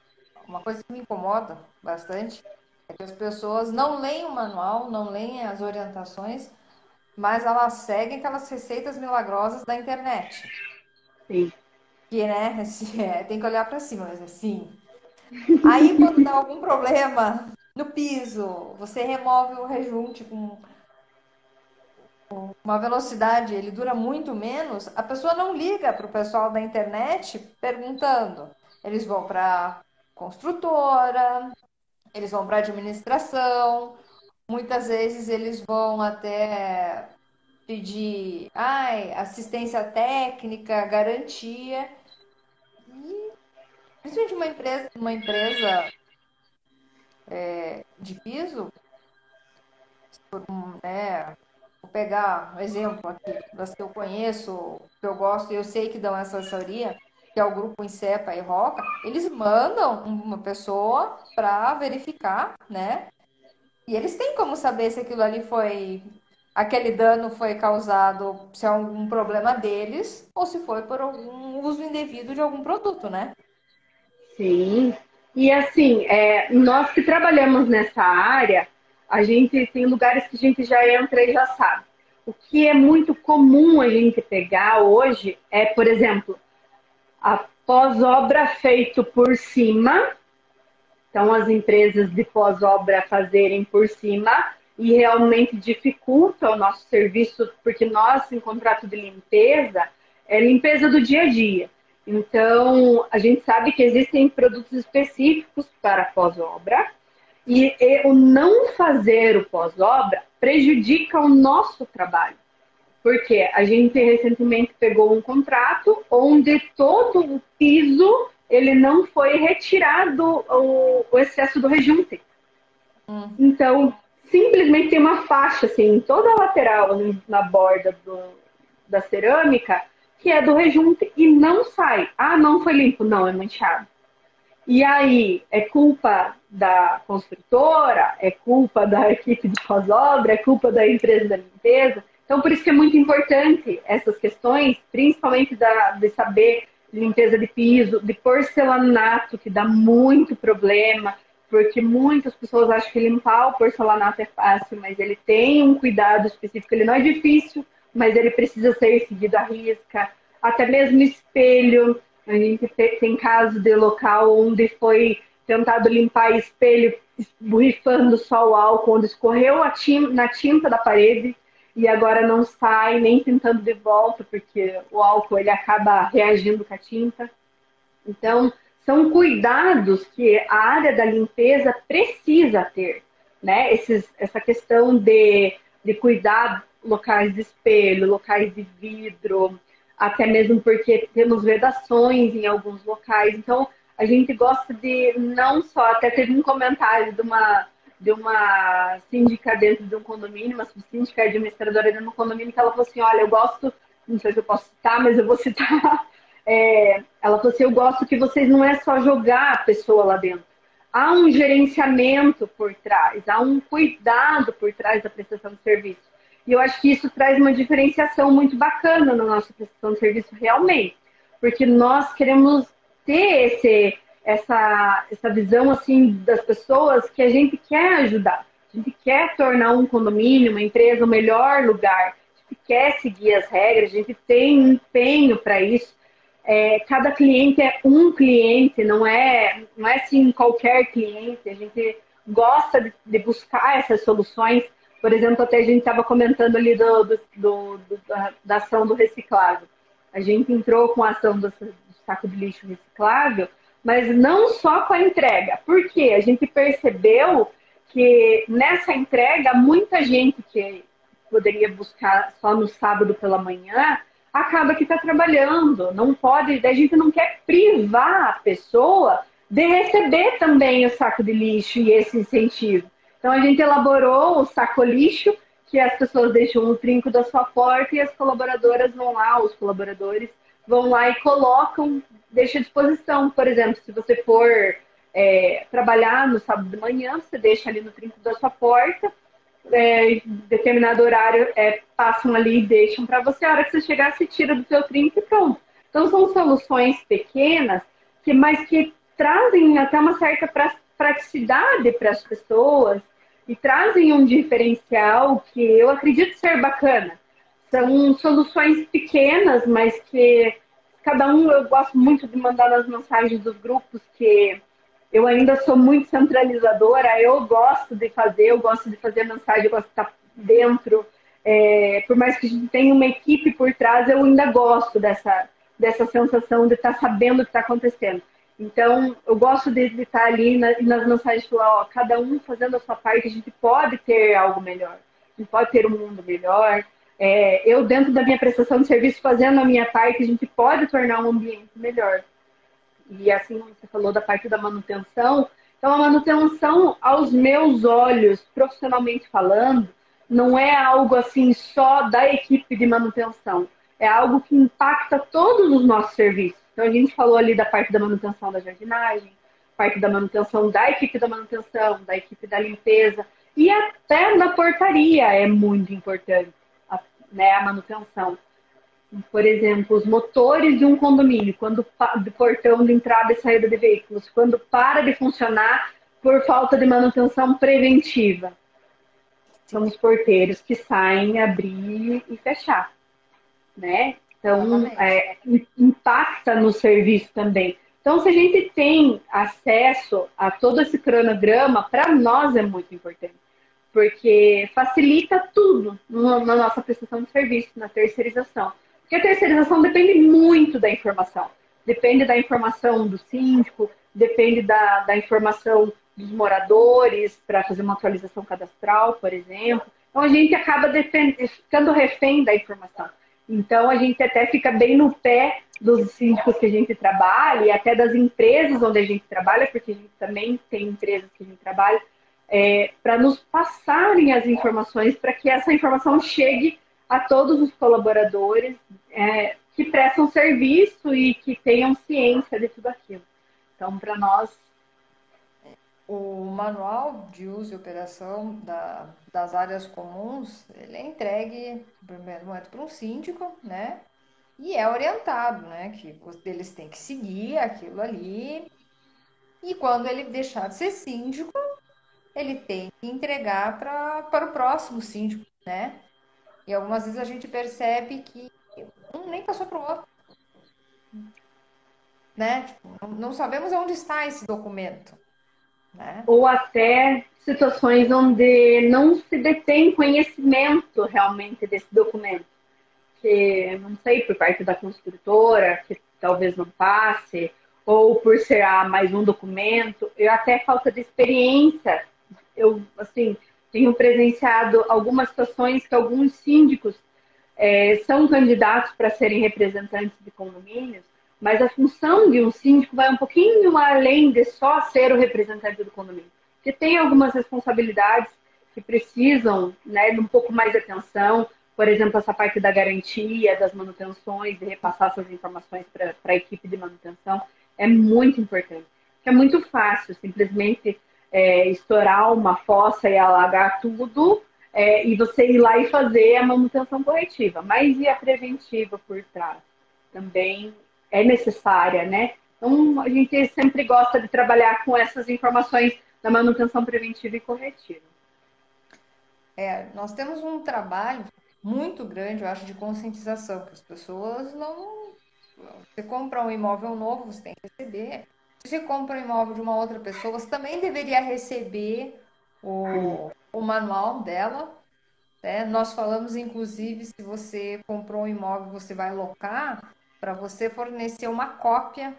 Uma coisa que me incomoda bastante é que as pessoas não leem o manual, não leem as orientações, mas elas seguem aquelas receitas milagrosas da internet. Sim. Que, né, é, tem que olhar para cima, mas assim. Aí, quando dá algum problema no piso, você remove o rejunte com uma velocidade, ele dura muito menos, a pessoa não liga para o pessoal da internet perguntando. Eles vão para construtora, eles vão para administração, muitas vezes eles vão até pedir ai, assistência técnica, garantia. Principalmente uma empresa, uma empresa é, de piso, né, Vou pegar um exemplo aqui das que eu conheço, que eu gosto eu sei que dão essa assessoria, que é o grupo Incepa e Roca, eles mandam uma pessoa para verificar, né? E eles têm como saber se aquilo ali foi aquele dano foi causado se é algum problema deles ou se foi por algum uso indevido de algum produto, né? Sim. E assim, é, nós que trabalhamos nessa área, a gente tem lugares que a gente já entra e já sabe. O que é muito comum a gente pegar hoje é, por exemplo, a pós-obra feito por cima. Então, as empresas de pós-obra fazerem por cima e realmente dificulta o nosso serviço, porque nós, em contrato de limpeza, é limpeza do dia a dia. Então, a gente sabe que existem produtos específicos para pós-obra e, e o não fazer o pós-obra prejudica o nosso trabalho. Porque a gente recentemente pegou um contrato onde todo o piso ele não foi retirado o, o excesso do rejunte. Hum. Então, simplesmente tem uma faixa assim, toda a lateral na borda do, da cerâmica, que é do rejunte e não sai. Ah, não foi limpo. Não, é manchado. E aí, é culpa da construtora, é culpa da equipe de pós-obra, é culpa da empresa da limpeza. Então, por isso que é muito importante essas questões, principalmente da, de saber limpeza de piso, de porcelanato, que dá muito problema, porque muitas pessoas acham que limpar o porcelanato é fácil, mas ele tem um cuidado específico. Ele não é difícil, mas ele precisa ser seguido à risca. Até mesmo espelho. A gente tem casos de local onde foi tentado limpar espelho borrifando só o álcool, onde escorreu tinta, na tinta da parede e agora não sai nem pintando de volta, porque o álcool ele acaba reagindo com a tinta. Então, são cuidados que a área da limpeza precisa ter, né? Esses, essa questão de, de cuidar locais de espelho, locais de vidro, até mesmo porque temos vedações em alguns locais. Então, a gente gosta de não só, até teve um comentário de uma, de uma síndica dentro de um condomínio, uma síndica administradora dentro de um condomínio, que ela falou assim, olha, eu gosto, não sei se eu posso citar, mas eu vou citar, é, ela falou assim, eu gosto que vocês não é só jogar a pessoa lá dentro. Há um gerenciamento por trás, há um cuidado por trás da prestação de serviço. E eu acho que isso traz uma diferenciação muito bacana na nossa prestação de serviço realmente. Porque nós queremos ter esse, essa, essa visão assim das pessoas que a gente quer ajudar. A gente quer tornar um condomínio, uma empresa, o um melhor lugar. A gente quer seguir as regras, a gente tem empenho para isso é, cada cliente é um cliente, não é, não é assim qualquer cliente. A gente gosta de, de buscar essas soluções. Por exemplo, até a gente estava comentando ali do, do, do, da, da, ação do reciclável. A gente entrou com a ação do, do saco de lixo reciclável, mas não só com a entrega. Porque a gente percebeu que nessa entrega, muita gente que poderia buscar só no sábado pela manhã, acaba que está trabalhando. Não pode, a gente não quer privar a pessoa de receber também o saco de lixo e esse incentivo. Então a gente elaborou o saco lixo, que as pessoas deixam no trinco da sua porta e as colaboradoras vão lá, os colaboradores vão lá e colocam, deixam à disposição. Por exemplo, se você for é, trabalhar no sábado de manhã, você deixa ali no trinco da sua porta, é, determinado horário é, passam ali e deixam para você. A hora que você chegar, você tira do seu trinco e pronto. Então são soluções pequenas, que, mas que trazem até uma certa praticidade para as pessoas e trazem um diferencial que eu acredito ser bacana. São soluções pequenas, mas que cada um eu gosto muito de mandar nas mensagens dos grupos que eu ainda sou muito centralizadora, eu gosto de fazer, eu gosto de fazer mensagem, eu gosto de estar dentro. É, por mais que a gente tenha uma equipe por trás, eu ainda gosto dessa, dessa sensação de estar sabendo o que está acontecendo. Então, eu gosto de, estar ali na, nas mensagens falar, ó, cada um fazendo a sua parte, a gente pode ter algo melhor, a gente pode ter um mundo melhor. É, eu, dentro da minha prestação de serviço, fazendo a minha parte, a gente pode tornar um ambiente melhor. E assim você falou da parte da manutenção. Então, a manutenção, aos meus olhos, profissionalmente falando, não é algo assim só da equipe de manutenção. É algo que impacta todos os nossos serviços. Então, a gente falou ali da parte da manutenção da jardinagem, parte da manutenção da equipe da manutenção, da equipe da limpeza e até da portaria é muito importante, né, a manutenção por exemplo, os motores de um condomínio, quando do portão de entrada e saída de veículos, quando para de funcionar por falta de manutenção preventiva. São os porteiros que saem, abrir e fechar, né? Então, é, impacta no serviço também. Então, se a gente tem acesso a todo esse cronograma, para nós é muito importante, porque facilita tudo na nossa prestação de serviço, na terceirização. Porque a terceirização depende muito da informação. Depende da informação do síndico, depende da, da informação dos moradores para fazer uma atualização cadastral, por exemplo. Então a gente acaba ficando refém da informação. Então a gente até fica bem no pé dos síndicos que a gente trabalha e até das empresas onde a gente trabalha, porque a gente também tem empresas que a gente trabalha, é, para nos passarem as informações para que essa informação chegue a todos os colaboradores, é, que prestam serviço e que tenham ciência de tudo aquilo. Então, para nós. O manual de uso e operação da, das áreas comuns, ele é entregue, no primeiro momento, para um síndico, né? E é orientado, né? Que eles têm que seguir aquilo ali. E quando ele deixar de ser síndico, ele tem que entregar pra, para o próximo síndico, né? E algumas vezes a gente percebe que um nem passou para o outro. Né? Tipo, não sabemos onde está esse documento. Né? Ou até situações onde não se detém conhecimento realmente desse documento. Que, não sei, por parte da construtora, que talvez não passe, ou por ser ah, mais um documento, eu até falta de experiência. Eu, assim, tenho presenciado algumas situações que alguns síndicos é, são candidatos para serem representantes de condomínios, mas a função de um síndico vai um pouquinho além de só ser o representante do condomínio. Porque tem algumas responsabilidades que precisam né, de um pouco mais de atenção, por exemplo, essa parte da garantia, das manutenções, de repassar essas informações para a equipe de manutenção, é muito importante. É muito fácil simplesmente é, estourar uma fossa e alagar tudo é, e você ir lá e fazer a manutenção corretiva. Mas e a preventiva por trás? Também é necessária, né? Então, a gente sempre gosta de trabalhar com essas informações da manutenção preventiva e corretiva. É, nós temos um trabalho muito grande, eu acho, de conscientização, que as pessoas não. Você compra um imóvel novo, você tem que receber. Se você compra um imóvel de uma outra pessoa, você também deveria receber o, o manual dela. Né? Nós falamos, inclusive, se você comprou um imóvel, você vai locar, para você fornecer uma cópia,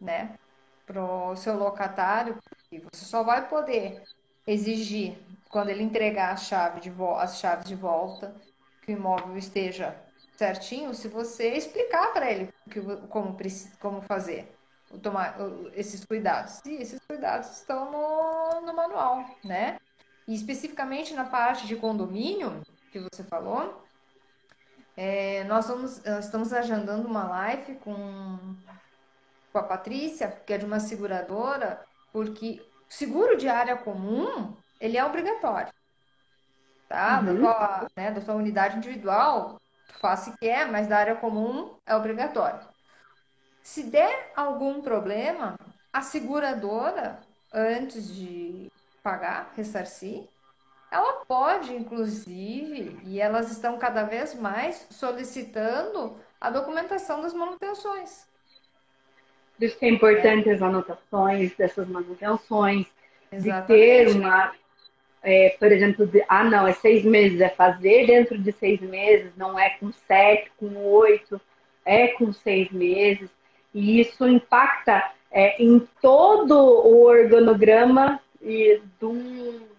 né, para o seu locatário, e você só vai poder exigir quando ele entregar a chave de as chaves de volta que o imóvel esteja certinho, se você explicar para ele que, como, como fazer, tomar esses cuidados. E esses cuidados estão no, no manual, né? E especificamente na parte de condomínio que você falou, é, nós, vamos, nós estamos agendando uma live com, com a Patrícia, que é de uma seguradora, porque seguro de área comum, ele é obrigatório. Tá? Uhum. Da, tua, né, da tua unidade individual, tu faz se quer, mas da área comum é obrigatório. Se der algum problema, a seguradora, antes de pagar, ressarcir, ela pode, inclusive, e elas estão cada vez mais solicitando a documentação das manutenções. Por isso que é importante é. as anotações dessas manutenções, Exatamente. de ter uma, é, por exemplo, de, ah, não, é seis meses, é fazer dentro de seis meses, não é com sete, com oito, é com seis meses. E isso impacta é, em todo o organograma e de um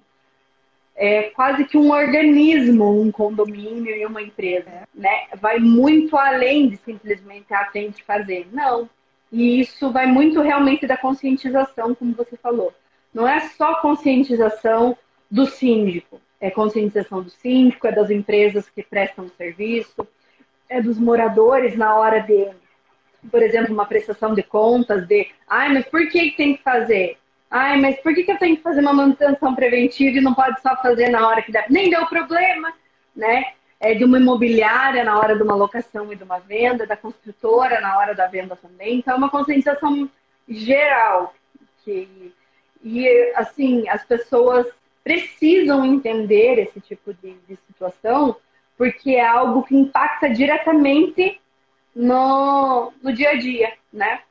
é quase que um organismo, um condomínio e uma empresa, né? Vai muito além de simplesmente a tem que fazer. Não. E isso vai muito realmente da conscientização, como você falou. Não é só conscientização do síndico, é conscientização do síndico, é das empresas que prestam serviço, é dos moradores na hora de, por exemplo, uma prestação de contas, de, ai, mas por que tem que fazer? Ai, mas por que, que eu tenho que fazer uma manutenção preventiva e não pode só fazer na hora que der? Nem deu problema, né? É de uma imobiliária na hora de uma locação e de uma venda, da construtora na hora da venda também. Então, é uma conscientização geral. Que, e, assim, as pessoas precisam entender esse tipo de, de situação, porque é algo que impacta diretamente no, no dia a dia, né?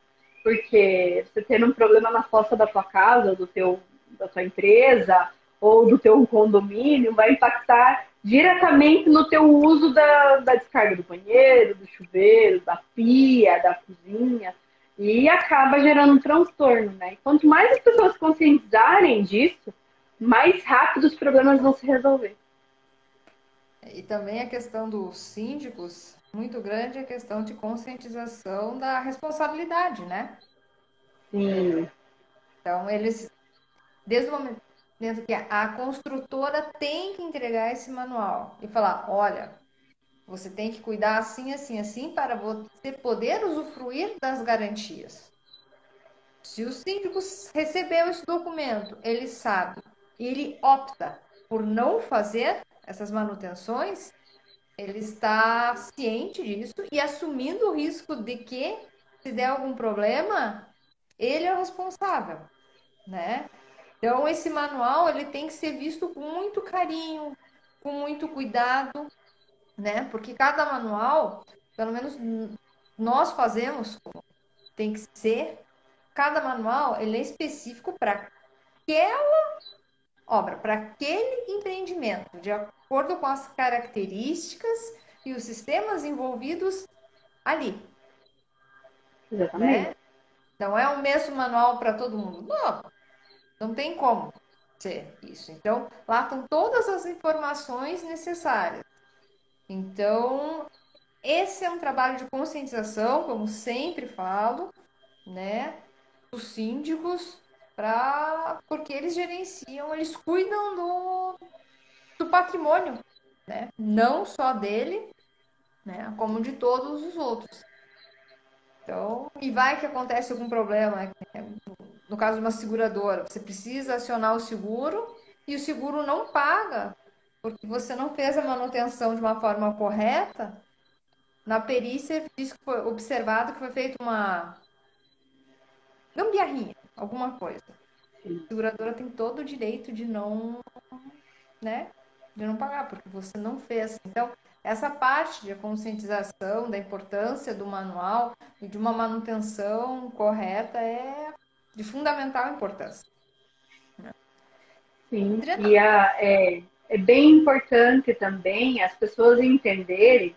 Porque você tendo um problema na fossa da tua casa, do teu, da tua empresa, ou do teu condomínio, vai impactar diretamente no teu uso da, da descarga do banheiro, do chuveiro, da pia, da cozinha, e acaba gerando um transtorno, né? E quanto mais as pessoas conscientizarem disso, mais rápido os problemas vão se resolver. E também a questão dos síndicos muito grande a questão de conscientização da responsabilidade, né? Sim. Então, eles, desde o momento que a construtora tem que entregar esse manual e falar: olha, Você tem que cuidar assim, assim, assim, para você poder usufruir das garantias. Se o síndico recebeu esse documento, ele sabe, ele opta por não fazer essas manutenções, ele está ciente disso e assumindo o risco de que, se der algum problema, ele é o responsável, né? Então, esse manual ele tem que ser visto com muito carinho, com muito cuidado, né? Porque cada manual, pelo menos nós fazemos, tem que ser, cada manual ele é específico para aquela obra, para aquele empreendimento, de acordo com as características e os sistemas envolvidos ali. Exatamente. Né? Então, é o mesmo manual para todo mundo? Não, não tem como ser isso. Então, lá estão todas as informações necessárias. Então, esse é um trabalho de conscientização, como sempre falo, né, dos síndicos, pra, porque eles gerenciam, eles cuidam do, do patrimônio, né, não só dele, né, como de todos os outros. Então, e vai que acontece algum problema, né, no caso de uma seguradora, você precisa acionar o seguro e o seguro não paga porque você não fez a manutenção de uma forma correta. Na perícia diz que foi observado que foi feita uma gambiarrinha, alguma coisa. A seguradora tem todo o direito de não, né, de não pagar, porque você não fez. Então, essa parte de conscientização da importância do manual e de uma manutenção correta é de fundamental importância. Sim, e a, é, é bem importante também as pessoas entenderem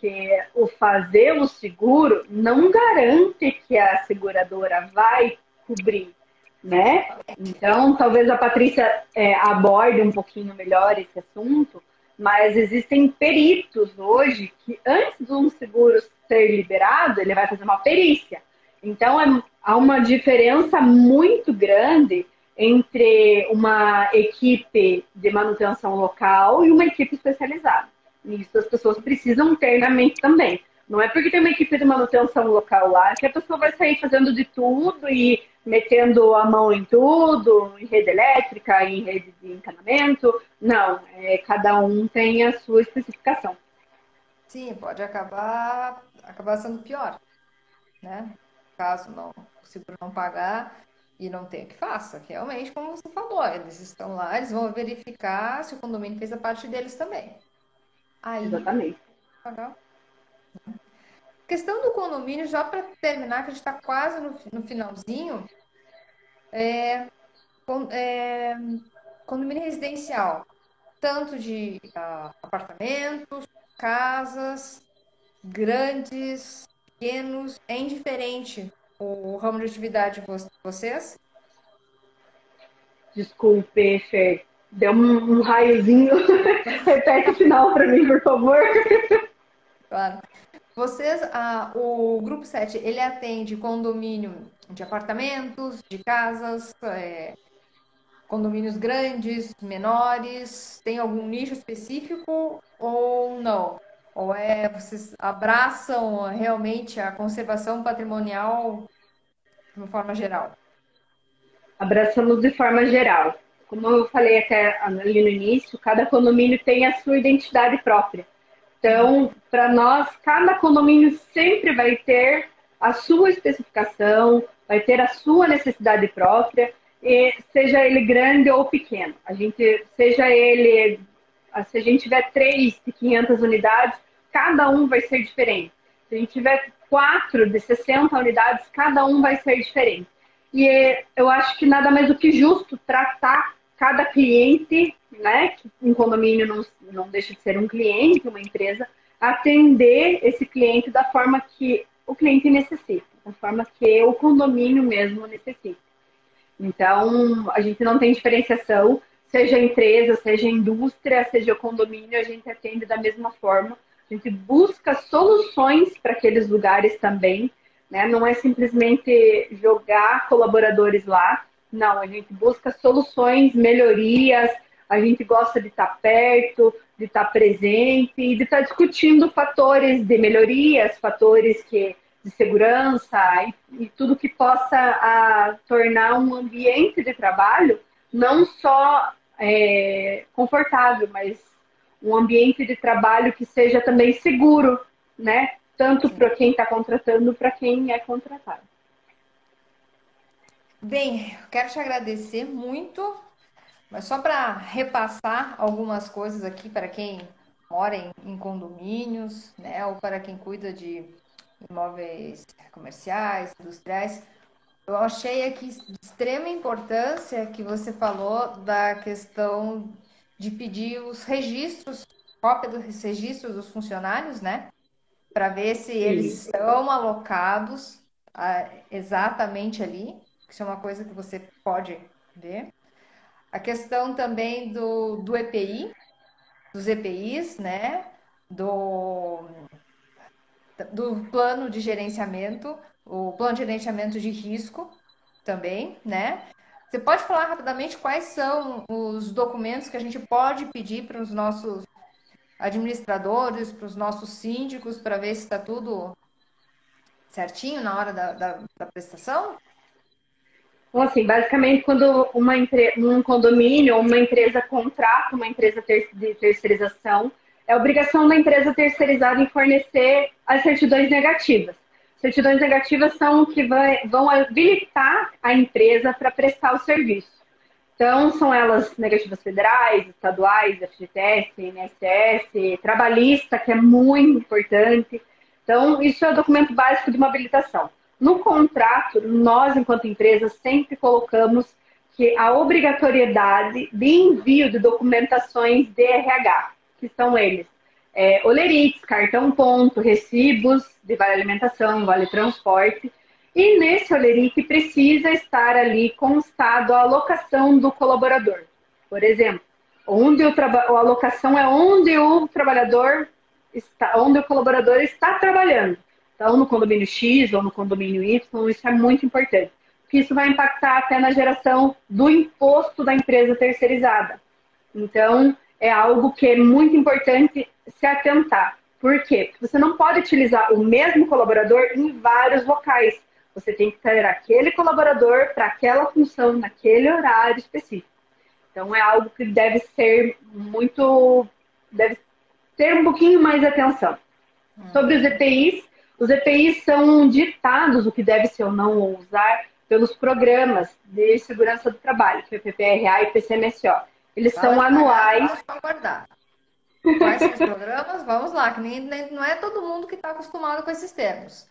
que o fazer o seguro não garante que a seguradora vai cobrir, né? Então, talvez a Patrícia é, aborde um pouquinho melhor esse assunto, mas existem peritos hoje que antes de um seguro ser liberado, ele vai fazer uma perícia. Então, é, há uma diferença muito grande entre uma equipe de manutenção local e uma equipe especializada. Isso as pessoas precisam ter na mente também. Não é porque tem uma equipe de manutenção local lá que a pessoa vai sair fazendo de tudo e metendo a mão em tudo, em rede elétrica, em rede de encanamento. Não, é, cada um tem a sua especificação. Sim, pode acabar, acabar sendo pior, né? caso não, o seguro não pagar e não tem o que faça. Realmente, como você falou, eles estão lá, eles vão verificar se o condomínio fez a parte deles também. Aí, Exatamente. Pagar. Questão do condomínio, já para terminar, que a gente está quase no, no finalzinho, é, é, condomínio residencial, tanto de uh, apartamentos, casas, grandes, pequenos, é indiferente o ramo de atividade de vocês? Desculpe, Fer. Deu um, um raiozinho. Repete o final para mim, por favor. Claro. Vocês, ah, o Grupo 7, ele atende condomínio de apartamentos, de casas, é, condomínios grandes, menores? Tem algum nicho específico ou não? Ou é vocês abraçam realmente a conservação patrimonial de uma forma geral? Abraçamos de forma geral. Como eu falei até ali no início, cada condomínio tem a sua identidade própria. Então, para nós, cada condomínio sempre vai ter a sua especificação, vai ter a sua necessidade própria, seja ele grande ou pequeno. A gente, seja ele, se a gente tiver três de 500 unidades, cada um vai ser diferente. Se a gente tiver quatro de 60 unidades, cada um vai ser diferente. E eu acho que nada mais do que justo tratar cada cliente, né? Que um condomínio não, não deixa de ser um cliente, uma empresa, atender esse cliente da forma que o cliente necessita, da forma que o condomínio mesmo necessita. Então, a gente não tem diferenciação, seja empresa, seja indústria, seja condomínio, a gente atende da mesma forma a gente busca soluções para aqueles lugares também, né? Não é simplesmente jogar colaboradores lá, não, a gente busca soluções, melhorias, a gente gosta de estar perto, de estar presente e de estar discutindo fatores de melhorias, fatores que, de segurança e, e tudo que possa a, tornar um ambiente de trabalho não só é, confortável, mas um ambiente de trabalho que seja também seguro, né? Tanto para quem está contratando, para quem é contratado. Bem, eu quero te agradecer muito, mas só para repassar algumas coisas aqui para quem mora em, em, condomínios, né, ou para quem cuida de imóveis comerciais, industriais. Eu achei aqui de extrema importância que você falou da questão de pedir os registros, cópia dos registros dos funcionários, né? Para ver se eles Sim. estão alocados ah, exatamente ali. Isso é uma coisa que você pode ver. A questão também do, do EPI, dos EPIs, né? Do, do plano de gerenciamento, o plano de gerenciamento de risco também, né? Você pode falar rapidamente quais são os documentos que a gente pode pedir para os nossos administradores, para os nossos síndicos, para ver se está tudo certinho na hora da, da, da prestação? Então, assim, basicamente, quando uma um condomínio ou uma empresa contrata uma empresa ter... de terceirização, é obrigação da empresa terceirizada em fornecer as certidões negativas. Certidões negativas são que vai, vão habilitar a empresa para prestar o serviço. Então, são elas negativas federais, estaduais, FGTS, INSS, trabalhista, que é muito importante. Então, isso é o documento básico de uma habilitação. No contrato, nós, enquanto empresa, sempre colocamos que a obrigatoriedade de envio de documentações de RH, que são eles é, olerites, cartão ponto, recibos de vale alimentação, vale transporte. E nesse olerite precisa estar ali constado a alocação do colaborador. Por exemplo, onde o a alocação é onde o trabalhador está, onde o colaborador está trabalhando. Então, no condomínio X ou no condomínio Y, isso é muito importante. Porque isso vai impactar até na geração do imposto da empresa terceirizada. Então, é algo que é muito importante se atentar. Por quê? Porque você não pode utilizar o mesmo colaborador em vários locais. Você tem que ter aquele colaborador para aquela função, naquele horário específico. Então, é algo que deve ser muito. deve ter um pouquinho mais de atenção. Hum. Sobre os EPIs, os EPIs são ditados o que deve ser ou não usar pelos programas de segurança do trabalho, que é PPRA e PCMSO. Eles são anuais. Quais são os programas? Vamos lá, que nem, nem, não é todo mundo que está acostumado com esses termos.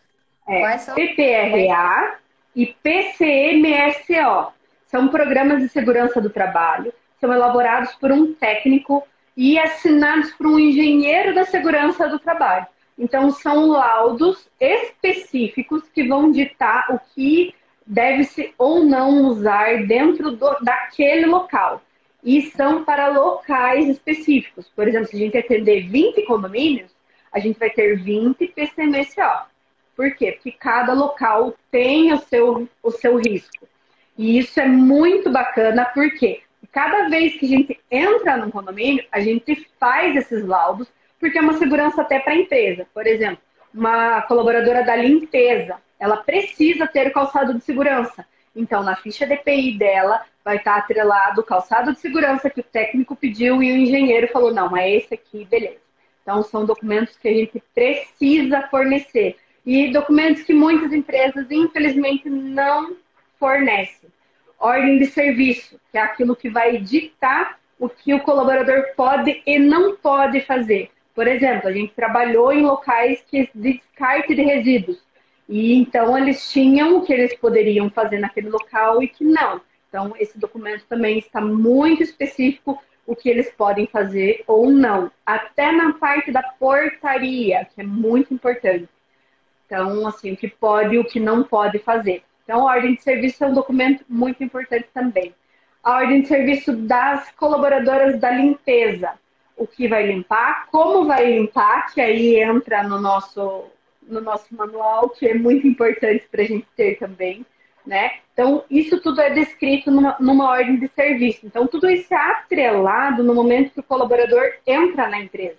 É, Quais são? PPRA e PCMSO. São programas de segurança do trabalho, são elaborados por um técnico e assinados por um engenheiro da segurança do trabalho. Então, são laudos específicos que vão ditar o que deve-se ou não usar dentro do, daquele local e são para locais específicos. Por exemplo, se a gente atender 20 condomínios, a gente vai ter 20 PCMSO. Por quê? Porque cada local tem o seu, o seu risco. E isso é muito bacana, porque cada vez que a gente entra num condomínio, a gente faz esses laudos, porque é uma segurança até para a empresa. Por exemplo, uma colaboradora da limpeza, ela precisa ter o calçado de segurança. Então, na ficha DPI dela, vai estar atrelado o calçado de segurança que o técnico pediu e o engenheiro falou: não, é esse aqui, beleza. Então, são documentos que a gente precisa fornecer. E documentos que muitas empresas, infelizmente, não fornecem. Ordem de serviço, que é aquilo que vai ditar o que o colaborador pode e não pode fazer. Por exemplo, a gente trabalhou em locais que de descarte de resíduos. E então eles tinham o que eles poderiam fazer naquele local e que não. Então, esse documento também está muito específico o que eles podem fazer ou não. Até na parte da portaria, que é muito importante. Então, assim, o que pode e o que não pode fazer. Então, a ordem de serviço é um documento muito importante também. A ordem de serviço das colaboradoras da limpeza. O que vai limpar, como vai limpar, que aí entra no nosso no nosso manual, que é muito importante para a gente ter também. né? Então, isso tudo é descrito numa, numa ordem de serviço. Então, tudo isso é atrelado no momento que o colaborador entra na empresa.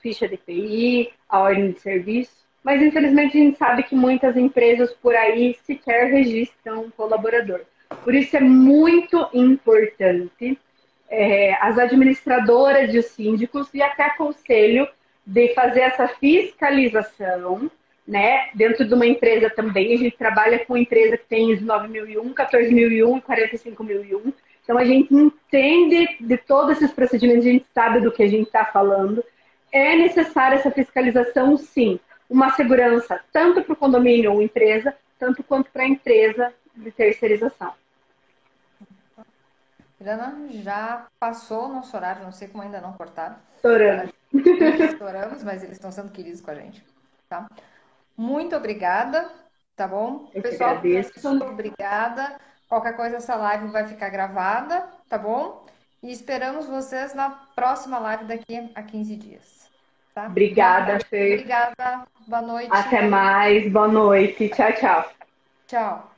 Ficha de PI, a ordem de serviço. Mas, infelizmente, a gente sabe que muitas empresas por aí sequer registram um colaborador. Por isso é muito importante é, as administradoras e os síndicos e até conselho de fazer essa fiscalização né? Dentro de uma empresa também, a gente trabalha com empresa que tem 19.001, 14.001 e 45.001. Então, a gente entende de todos esses procedimentos, a gente sabe do que a gente está falando. É necessária essa fiscalização, sim. Uma segurança tanto para o condomínio ou empresa, tanto quanto para a empresa de terceirização. Irana, já passou o nosso horário, não sei como ainda não cortaram. Estouramos. Estouramos, mas eles estão sendo queridos com a gente. Tá? Muito obrigada, tá bom? Eu Pessoal, muito obrigada. Qualquer coisa, essa live vai ficar gravada, tá bom? E esperamos vocês na próxima live daqui a 15 dias. Tá? Obrigada, Fê. Obrigada. Boa noite. Até mais. Boa noite. Tchau, tchau. Tchau.